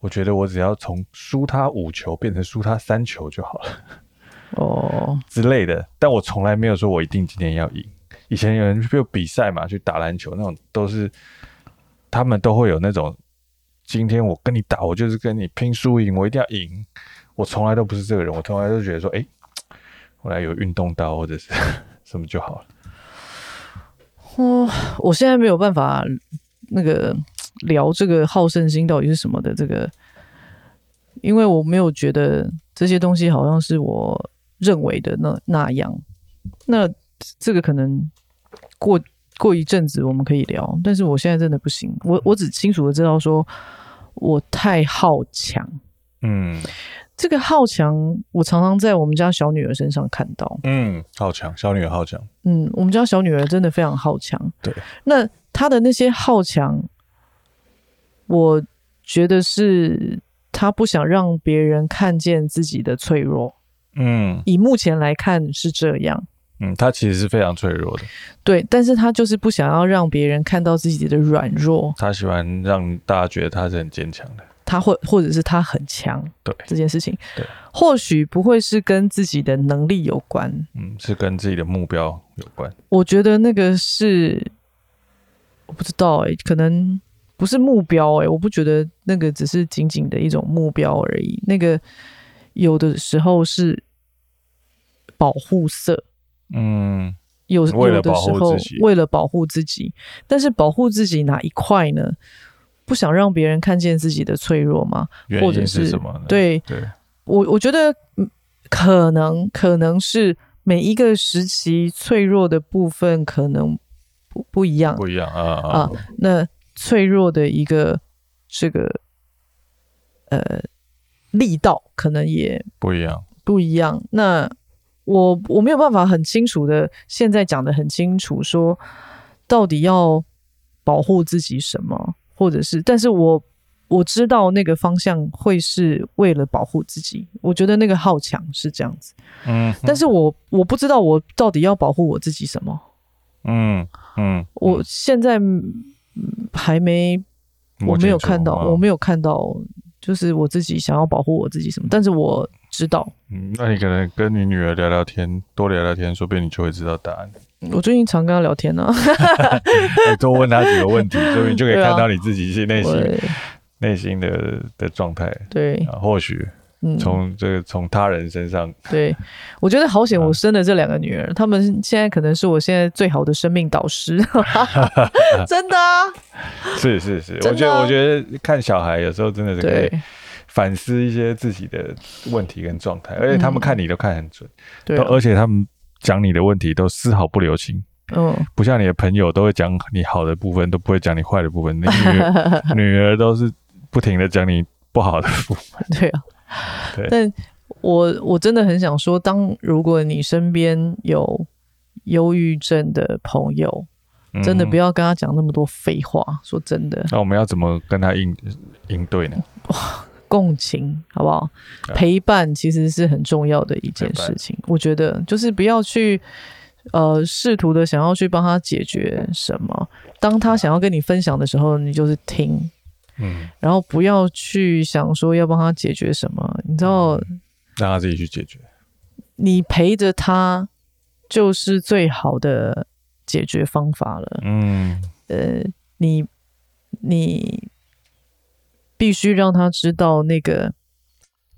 我觉得我只要从输他五球变成输他三球就好了，哦 之类的。但我从来没有说我一定今天要赢。以前有人就比赛嘛，去打篮球那种都是。他们都会有那种，今天我跟你打，我就是跟你拼输赢，我一定要赢。我从来都不是这个人，我从来都觉得说，哎，我来有运动到或者是 什么就好了。我我现在没有办法那个聊这个好胜心到底是什么的这个，因为我没有觉得这些东西好像是我认为的那那样。那这个可能过。过一阵子我们可以聊，但是我现在真的不行。我我只清楚的知道说，我太好强。嗯，这个好强，我常常在我们家小女儿身上看到。嗯，好强，小女儿好强。嗯，我们家小女儿真的非常好强。对，那她的那些好强，我觉得是他不想让别人看见自己的脆弱。嗯，以目前来看是这样。嗯，他其实是非常脆弱的，对，但是他就是不想要让别人看到自己的软弱，他喜欢让大家觉得他是很坚强的，他或或者是他很强，对。这件事情，对，或许不会是跟自己的能力有关，嗯，是跟自己的目标有关。我觉得那个是我不知道哎、欸，可能不是目标哎、欸，我不觉得那个只是仅仅的一种目标而已，那个有的时候是保护色。嗯，有有的时候为了保护自己，但是保护自己哪一块呢？不想让别人看见自己的脆弱吗？或者是什么？对，对我我觉得可能可能是每一个时期脆弱的部分可能不不一样，不一样啊啊，啊！那脆弱的一个这个呃力道可能也不一样，不一样。那我我没有办法很清楚的现在讲的很清楚，说到底要保护自己什么，或者是，但是我我知道那个方向会是为了保护自己，我觉得那个好强是这样子，嗯，但是我我不知道我到底要保护我自己什么，嗯嗯，我现在还没。我没有看到，我没有看到，就是我自己想要保护我自己什么，但是我知道。嗯，那你可能跟你女儿聊聊天，多聊聊天，说不定你就会知道答案。我最近常跟她聊天呢、多问她几个问题，所以你就可以看到你自己是内心内心的的状态。对，啊，或许。从这个从他人身上，对，我觉得好险，我生的这两个女儿，他们现在可能是我现在最好的生命导师，真的啊，是是是，我觉得我觉得看小孩有时候真的是可以反思一些自己的问题跟状态，而且他们看你都看很准，对，而且他们讲你的问题都丝毫不留情，嗯，不像你的朋友都会讲你好的部分，都不会讲你坏的部分，你女儿 女儿都是不停的讲你不好的部分，对啊。但我我真的很想说，当如果你身边有忧郁症的朋友，真的不要跟他讲那么多废话。说真的，那我们要怎么跟他应应对呢？哇，共情好不好？陪伴其实是很重要的一件事情。我觉得就是不要去呃试图的想要去帮他解决什么。当他想要跟你分享的时候，你就是听。嗯，然后不要去想说要帮他解决什么，你知道，让他自己去解决。你陪着他就是最好的解决方法了。嗯，呃，你你必须让他知道那个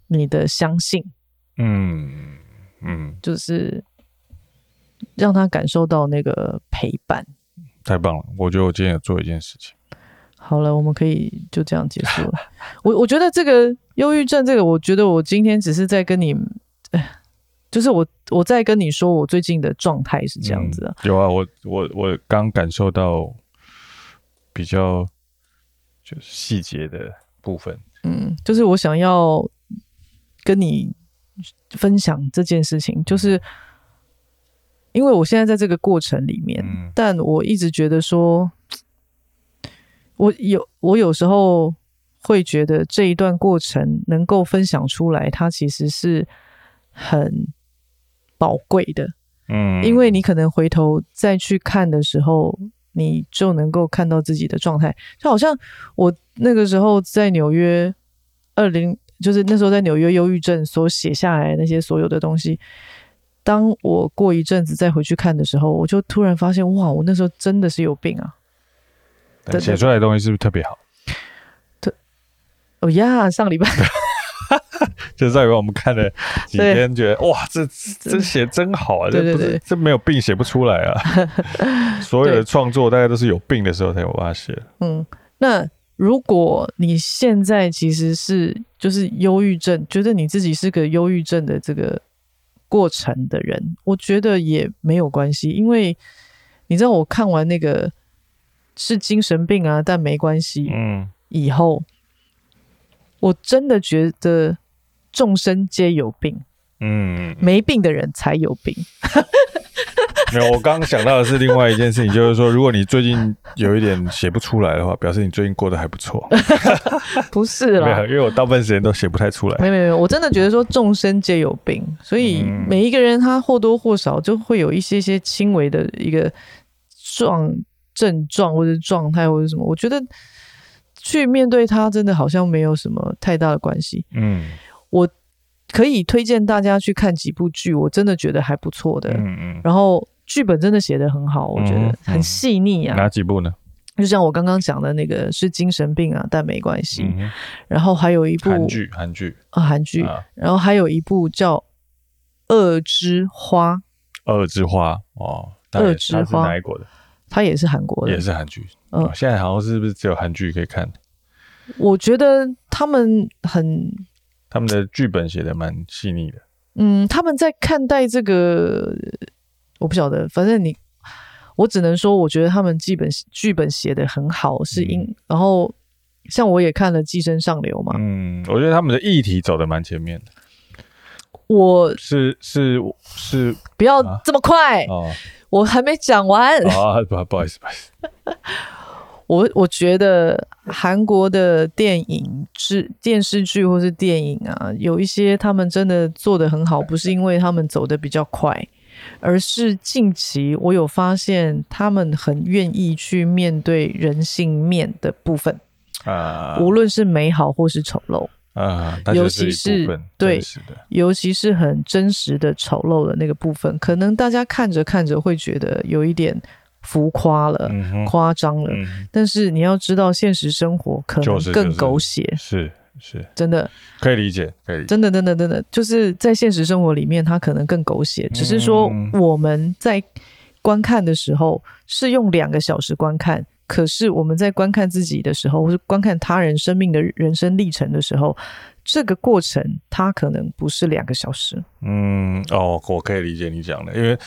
你的相信。嗯嗯，就是让他感受到那个陪伴。太棒了，我觉得我今天有做一件事情。好了，我们可以就这样结束了。我我觉得这个忧郁症，这个我觉得我今天只是在跟你，就是我我在跟你说我最近的状态是这样子的。嗯，有啊，我我我刚感受到比较就是细节的部分。嗯，就是我想要跟你分享这件事情，就是因为我现在在这个过程里面，嗯，但我一直觉得说。我有，我有时候会觉得这一段过程能够分享出来，它其实是很宝贵的，嗯，因为你可能回头再去看的时候，你就能够看到自己的状态。就好像我那个时候在纽约，二零就是那时候在纽约忧郁症所写下来那些所有的东西，当我过一阵子再回去看的时候，我就突然发现，哇，我那时候真的是有病啊！写出来的东西是不是特别好？对，哦呀，上礼拜 就上礼拜我们看了几天，觉得哇，这这写真好啊！这不是这没有病写不出来啊！所有的创作大概都是有病的时候才有办法写。嗯，那如果你现在其实是就是忧郁症，觉得你自己是个忧郁症的这个过程的人，我觉得也没有关系，因为你知道我看完那个。是精神病啊，但没关系。嗯，以后我真的觉得众生皆有病。嗯，没病的人才有病。没有，我刚刚想到的是另外一件事情，就是说，如果你最近有一点写不出来的话，表示你最近过得还不错。不是啦，因为我大部分时间都写不太出来。没有没有，我真的觉得说众生皆有病，所以每一个人他或多或少就会有一些些轻微的一个状。症状或者状态或者什么，我觉得去面对它真的好像没有什么太大的关系。嗯，我可以推荐大家去看几部剧，我真的觉得还不错的。嗯嗯，然后剧本真的写的很好，我觉得很细腻啊。哪几部呢？就像我刚刚讲的那个是精神病啊，但没关系。然后还有一部韩剧，韩剧啊，韩剧。然后还有一部叫《恶之花》。恶之花哦，恶之花哪一国的？他也是韩国的，也是韩剧。嗯，现在好像是不是只有韩剧可以看？我觉得他们很，他们的剧本写的蛮细腻的。嗯，他们在看待这个，我不晓得。反正你，我只能说，我觉得他们基本剧本写的很好，是因。嗯、然后，像我也看了《寄生上流》嘛。嗯，我觉得他们的议题走的蛮前面的。我是是是，不要这么快哦，我还没讲完。啊，不不好意思，不好意思。我我觉得韩国的电影、是电视剧或是电影啊，有一些他们真的做的很好，不是因为他们走的比较快，而是近期我有发现他们很愿意去面对人性面的部分啊，无论是美好或是丑陋啊，尤其是对，尤其是很真实的丑陋的那个部分，可能大家看着看着会觉得有一点。浮夸了，夸张了，嗯，但是你要知道，现实生活可能更狗血，就是，是是，真的可以理解，可以理解，真的，真的，真的，就是在现实生活里面，它可能更狗血，只是说我们在观看的时候是用两个小时观看，可是我们在观看自己的时候，或是观看他人生命的人生历程的时候，这个过程它可能不是两个小时。嗯，哦，我可以理解你讲的，因为。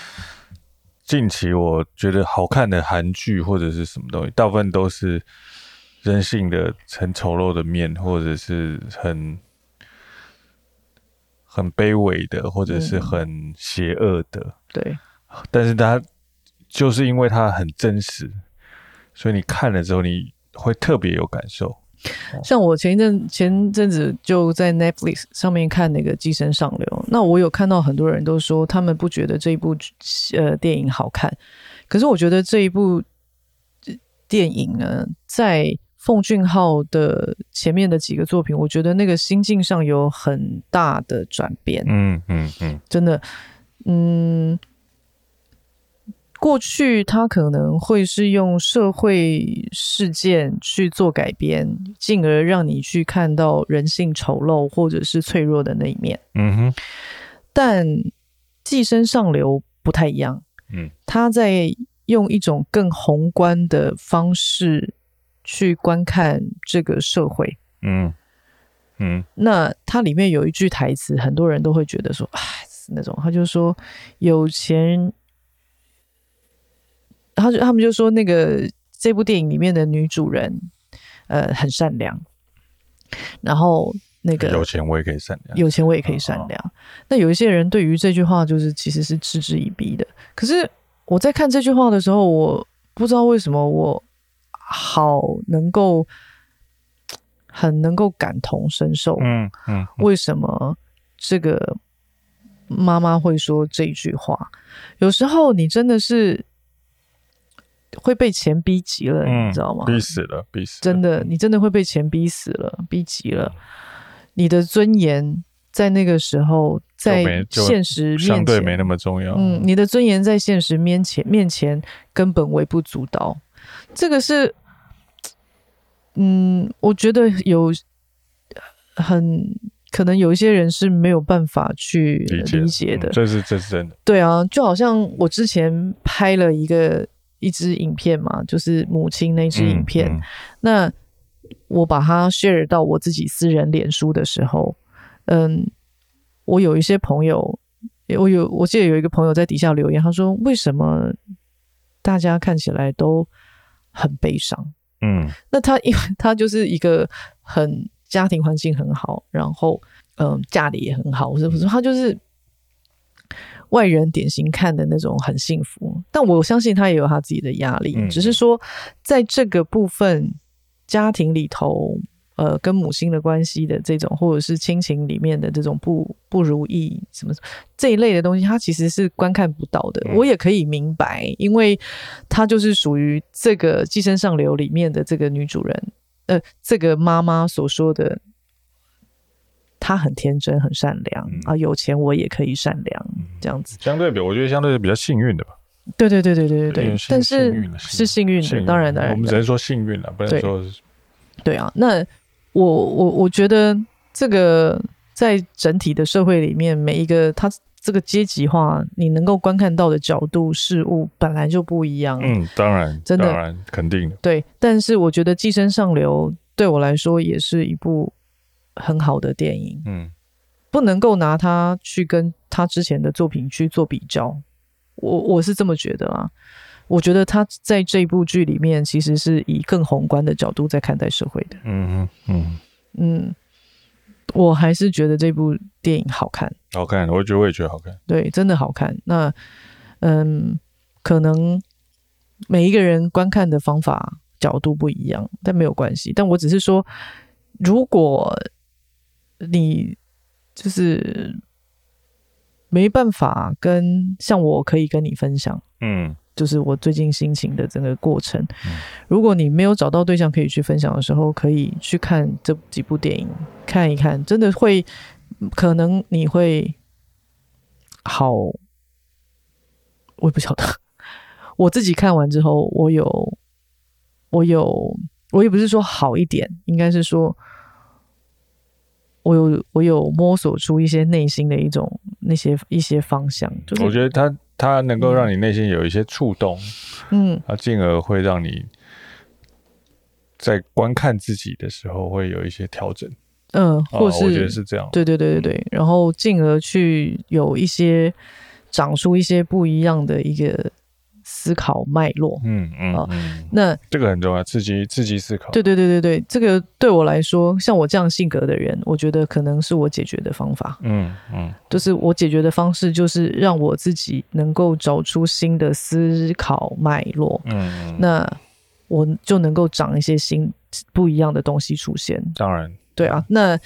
近期我觉得好看的韩剧或者是什么东西，大部分都是人性的很丑陋的面，或者是很很卑微的，或者是很邪恶的。嗯、对，但是它就是因为它很真实，所以你看了之后你会特别有感受。像我前一阵前阵子就在 Netflix 上面看那个《寄生上流》，那我有看到很多人都说他们不觉得这一部呃电影好看，可是我觉得这一部电影呢，在奉俊昊的前面的几个作品，我觉得那个心境上有很大的转变。嗯嗯嗯，真的，嗯。过去他可能会是用社会事件去做改编，进而让你去看到人性丑陋或者是脆弱的那一面。嗯哼。但《寄生上流》不太一样。嗯。他在用一种更宏观的方式去观看这个社会。嗯嗯。那它里面有一句台词，很多人都会觉得说：“哎，那种。”他就说：“有钱。”然后就他们就说，那个这部电影里面的女主人，呃，很善良。然后那个有钱我也可以善良，有钱我也可以善良。哦、那有一些人对于这句话就是其实是嗤之以鼻的。可是我在看这句话的时候，我不知道为什么我好能够很能够感同身受。嗯嗯，嗯，为什么这个妈妈会说这句话？有时候你真的是。会被钱逼急了，嗯，你知道吗？逼死了，逼死了！真的，你真的会被钱逼死了，逼急了。你的尊严在那个时候，在现实面前相对没那么重要。嗯，你的尊严在现实面前面前根本微不足道。这个是，嗯，我觉得有很可能有一些人是没有办法去理解的。嗯，这是这是真的。对啊，就好像我之前拍了一个。一支影片嘛，就是母亲那支影片。嗯嗯、那我把它 share 到我自己私人脸书的时候，嗯，我有一些朋友，我有我记得有一个朋友在底下留言，他说：“为什么大家看起来都很悲伤？”嗯，那他因为他就是一个很家庭环境很好，然后嗯，家里也很好，我是不是？他就是。外人典型看的那种很幸福，但我相信他也有他自己的压力。嗯、只是说，在这个部分家庭里头，呃，跟母亲的关系的这种，或者是亲情里面的这种不不如意什么这一类的东西，他其实是观看不到的。嗯、我也可以明白，因为他就是属于这个《寄生上流》里面的这个女主人，呃，这个妈妈所说的。他很天真，很善良、嗯、啊！有钱我也可以善良，嗯、这样子。相对比，我觉得相对比较幸运的吧。对对对对对对对。但是是幸运的，当然当然。我们只能说幸运了，不能说对。对啊，那我我我觉得这个在整体的社会里面，每一个他这个阶级化，你能够观看到的角度事物本来就不一样。嗯，当然，真的，当然肯定的。对，但是我觉得《寄生上流》对我来说也是一部。很好的电影，嗯，不能够拿它去跟他之前的作品去做比较，我我是这么觉得啦。我觉得他在这部剧里面其实是以更宏观的角度在看待社会的，嗯嗯嗯嗯。我还是觉得这部电影好看，好看，我觉得我也觉得好看，对，真的好看。那嗯，可能每一个人观看的方法角度不一样，但没有关系。但我只是说，如果你就是没办法跟像我可以跟你分享，嗯。就是我最近心情的整个过程。如果你没有找到对象可以去分享的时候，可以去看这几部电影看一看，真的会可能你会好。我也不晓得，我自己看完之后，我有我有我也不是说好一点，应该是说我有我有摸索出一些内心的一种那些一些方向。就是我觉得它。它能够让你内心有一些触动，嗯，啊，进而会让你在观看自己的时候会有一些调整，嗯，或是、哦、我觉得是这样，对对对对对，然后进而去有一些长出一些不一样的一个。思考脉络，嗯嗯啊，那这个很重要，刺激刺激思考。对对对对对，这个对我来说，像我这样性格的人，我觉得可能是我解决的方法。嗯嗯，就是我解决的方式，就是让我自己能够找出新的思考脉络。嗯，那我就能够长一些新不一样的东西出现。当然，对啊。那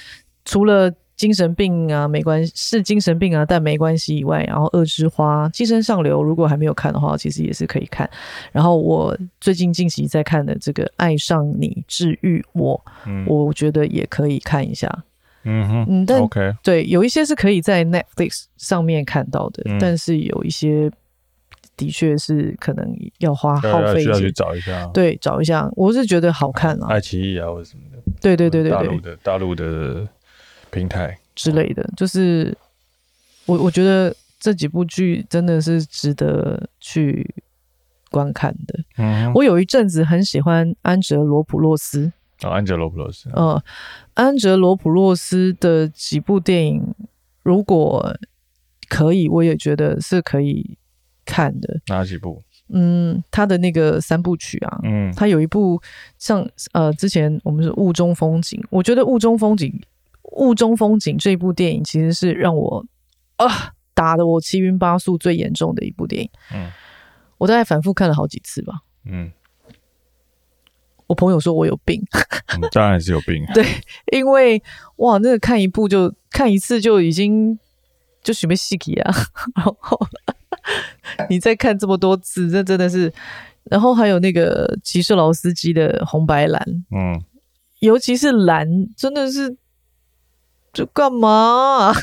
除了。精神病啊，没关系，是精神病啊，但没关系以外，然后《恶之花》《寄生上流》，如果还没有看的话，其实也是可以看。然后我最近近期在看的这个《爱上你治愈我》，嗯，我觉得也可以看一下。嗯哼，嗯，但 OK，对，有一些是可以在 Netflix 上面看到的，嗯，但是有一些的确是可能要花耗费，需要去找一下。对，找一下，我是觉得好看啊，爱奇艺啊，或者什么的。对对对对对，大陆的大陆的。平台之类的，就是我我觉得这几部剧真的是值得去观看的。嗯，我有一阵子很喜欢安哲罗普洛斯。哦，安哲罗普洛斯。呃，安哲罗普洛斯的几部电影，如果可以，我也觉得是可以看的。哪几部？嗯，他的那个三部曲啊，嗯，他有一部像呃，之前我们是雾中风景，我觉得雾中风景。雾中风景这部电影其实是让我啊打的我七晕八素最严重的一部电影。嗯，我大概反复看了好几次吧。嗯，我朋友说我有病，嗯、当然是有病。对，因为哇，那个看一部就看一次就已经就准备戏剧啊，然后 你再看这么多次，这真的是。然后还有那个吉士劳斯基的红白蓝，嗯，尤其是蓝，真的是。就干嘛、啊？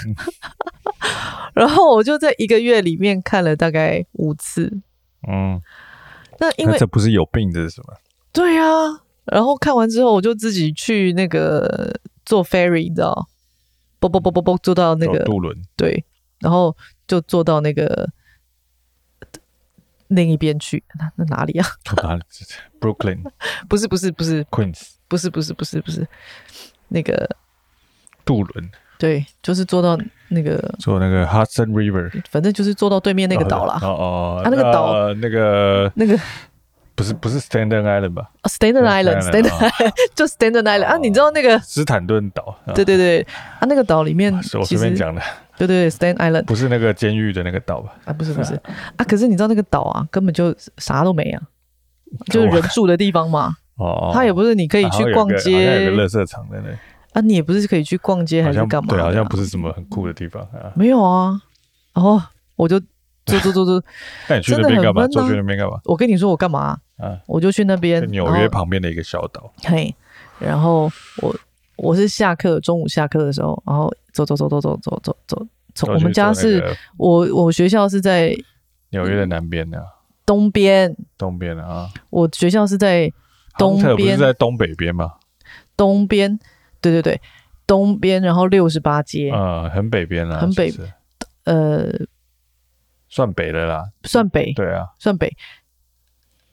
然后我就在一个月里面看了大概五次。嗯，那因为这不是有病，这是什么？对啊。然后看完之后，我就自己去那个坐 ferry，你知道？啵啵啵啵啵，坐到那个渡轮。对，然后就坐到那个另一边去。那那哪里啊？哪里？Brooklyn？不是不是不是 Queens？不是不是不是不是那个。渡轮，对，就是坐到那个坐那个 Hudson River，反正就是坐到对面那个岛啦。哦哦，啊，那个岛，那个那个不是不是 Staten Island 吧？Staten Island，Staten Island，就 Staten Island 啊！你知道那个斯坦顿岛？对对对，啊，那个岛里面是我随便讲的。对对对，Staten Island 不是那个监狱的那个岛吧？啊，不是不是啊，可是你知道那个岛啊，根本就啥都没啊，就是人住的地方嘛。哦，它也不是你可以去逛街，有个垃圾场在那。啊，你也不是可以去逛街还是干嘛？对，好像不是什么很酷的地方啊。没有啊，然后我就坐坐坐坐。那你去那边干嘛？坐去那边干嘛？我跟你说我干嘛？啊，我就去那边纽约旁边的一个小岛。嘿，然后我我是下课中午下课的时候，然后走走走走走走走走，从我们家是我我学校是在纽约的南边的东边，东边啊。我学校是在东边，不是在东北边吗？东边。对对对，东边，然后六十八街，啊、嗯，很北边了，很北，呃，算北的啦，算北，对啊，算北，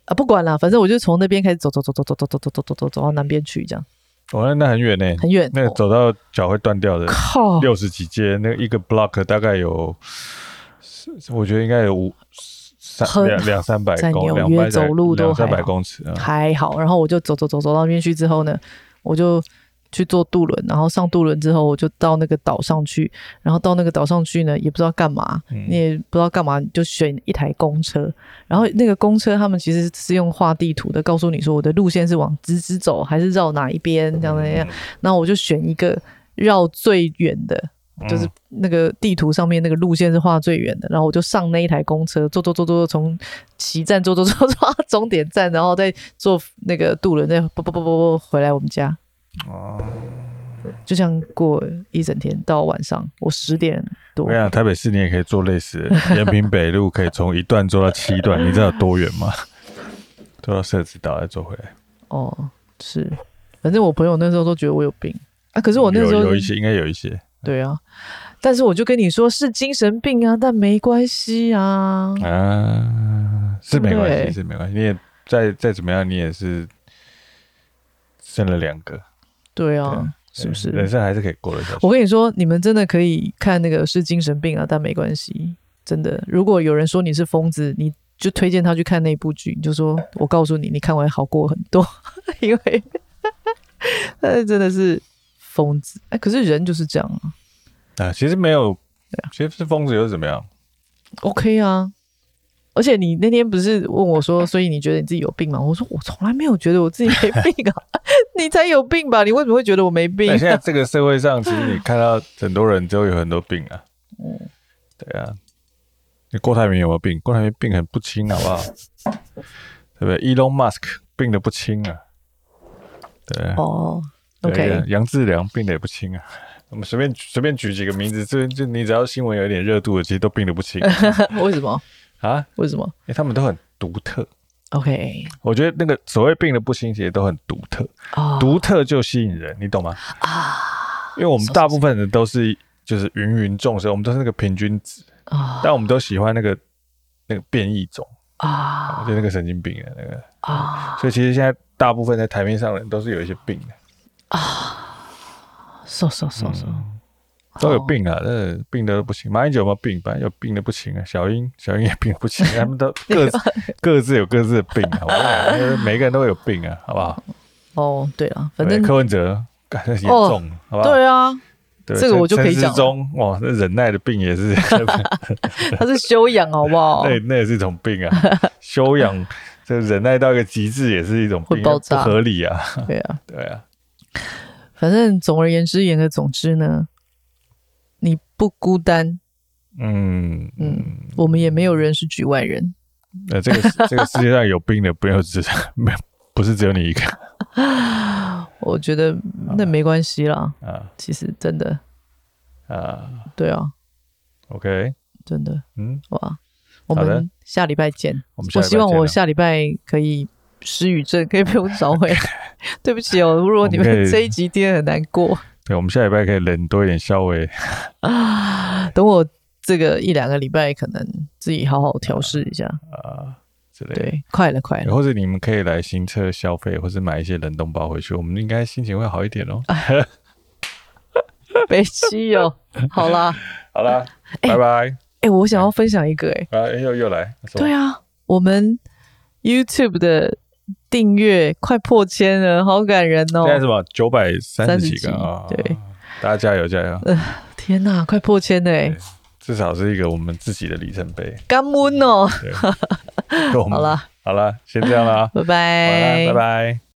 啊，不管了，反正我就从那边开始走走走走走走走走走走走走到南边去，这样。哦，那那很远呢，很远，那个走到脚会断掉的，靠，六十几街，那一个 block 大概有，我觉得应该有五三两两三百公里，在纽约走路都两三百公尺，还好。然后我就走走走走到那边去之后呢，我就。去坐渡轮，然后上渡轮之后，我就到那个岛上去，然后到那个岛上去呢，也不知道干嘛，嗯、你也不知道干嘛，你就选一台公车，然后那个公车他们其实是用画地图的，告诉你说我的路线是往直直走，还是绕哪一边这样那样，然后我就选一个绕最远的。就是那个地图上面那个路线是画最远的，然后我就上那一台公车，坐坐坐坐，从起站坐坐坐坐到终点站，然后再坐那个渡轮再啵啵啵啵啵回来我们家。哦，就这样过一整天到晚上，我十点多。我跟你讲，台北市你也可以做类似的，延平北路可以从一段坐到七段，你知道有多远吗？坐到社子岛再坐回来。哦，是，反正我朋友那时候都觉得我有病啊，可是我那时候有，有一些，应该有一些。对啊，但是我就跟你说是精神病啊，但没关系啊。啊，是没关系，是没关系。你也再再怎么样，你也是生了两个。对啊，对是不是？人生还是可以过得下去。我跟你说，你们真的可以看那个是精神病啊，但没关系。真的，如果有人说你是疯子，你就推荐他去看那部剧，你就说我告诉你，你看完好过很多，因为但是真的是。疯子哎，可是人就是这样啊！啊，其实没有，其实是疯子又怎么样？OK 啊！而且你那天不是问我说，所以你觉得你自己有病吗？我说我从来没有觉得我自己没病啊，你才有病吧？你为什么会觉得我没病啊？现在这个社会上，其实你看到很多人都有很多病啊。嗯，对啊。你郭台铭有没有病？郭台铭病很不轻，好不好？对不对？Elon Musk 病的不轻啊。对啊。哦。OK，杨志良病的也不轻啊。我们随便随便举几个名字，就就你只要新闻有一点热度的，其实都病得不轻。为什么啊？为什么？因为他们都很独特。OK，我觉得那个所谓病的不清洁都很独特。哦，独特就吸引人，你懂吗？啊，因为我们大部分人都是就是芸芸众生，我们都是那个平均值啊，但我们都喜欢那个那个变异种啊，就那个神经病的那个啊，所以其实现在大部分在台面上的人都是有一些病的。啊，瘦瘦瘦瘦，都有病啊！那病的都不行。马英九有没有病？反正有病的不行啊。小英，小英也病不行。他们都 各自各自有各自的病啊。我每个人都有病啊，好不好？哦，对啊，反正柯文哲感觉严重，好不好？对啊，这个我就可以讲。陈时中哇，那忍耐的病也是，他是修养，好不好？那那也是一种病啊。修养这忍耐到一个极致也是一种病，不合理啊。对啊，对啊。反正总而言之，言而总之呢，你不孤单，嗯嗯，我们也没有人是局外人。那这个 这个世界上有病的，不要只 没有，不是只有你一个。我觉得那没关系啦。啊，其实真的啊，对啊。OK，真的，嗯，哇，我们下礼拜见。我们我希望我下礼拜可以。失语症可以被我找回来，对不起哦。如果你们这一集听很难过，对，我们下礼拜可以冷多一点稍微啊。等我这个一两个礼拜，可能自己好好调试一下啊之类的。对，快了快了。或者你们可以来新车消费，或者买一些冷冻包回去，我们应该心情会好一点哦。北七哦，好啦，好啦，拜拜。哎，我想要分享一个，哎，啊，又又来，对啊，我们 YouTube 的。订阅快破千了，好感人哦！现在什么九百三十几个啊？对，大家加油加油！呃，天哪，快破千了，至少是一个我们自己的里程碑。感恩哦！好了，好了，先这样了，拜拜，拜拜。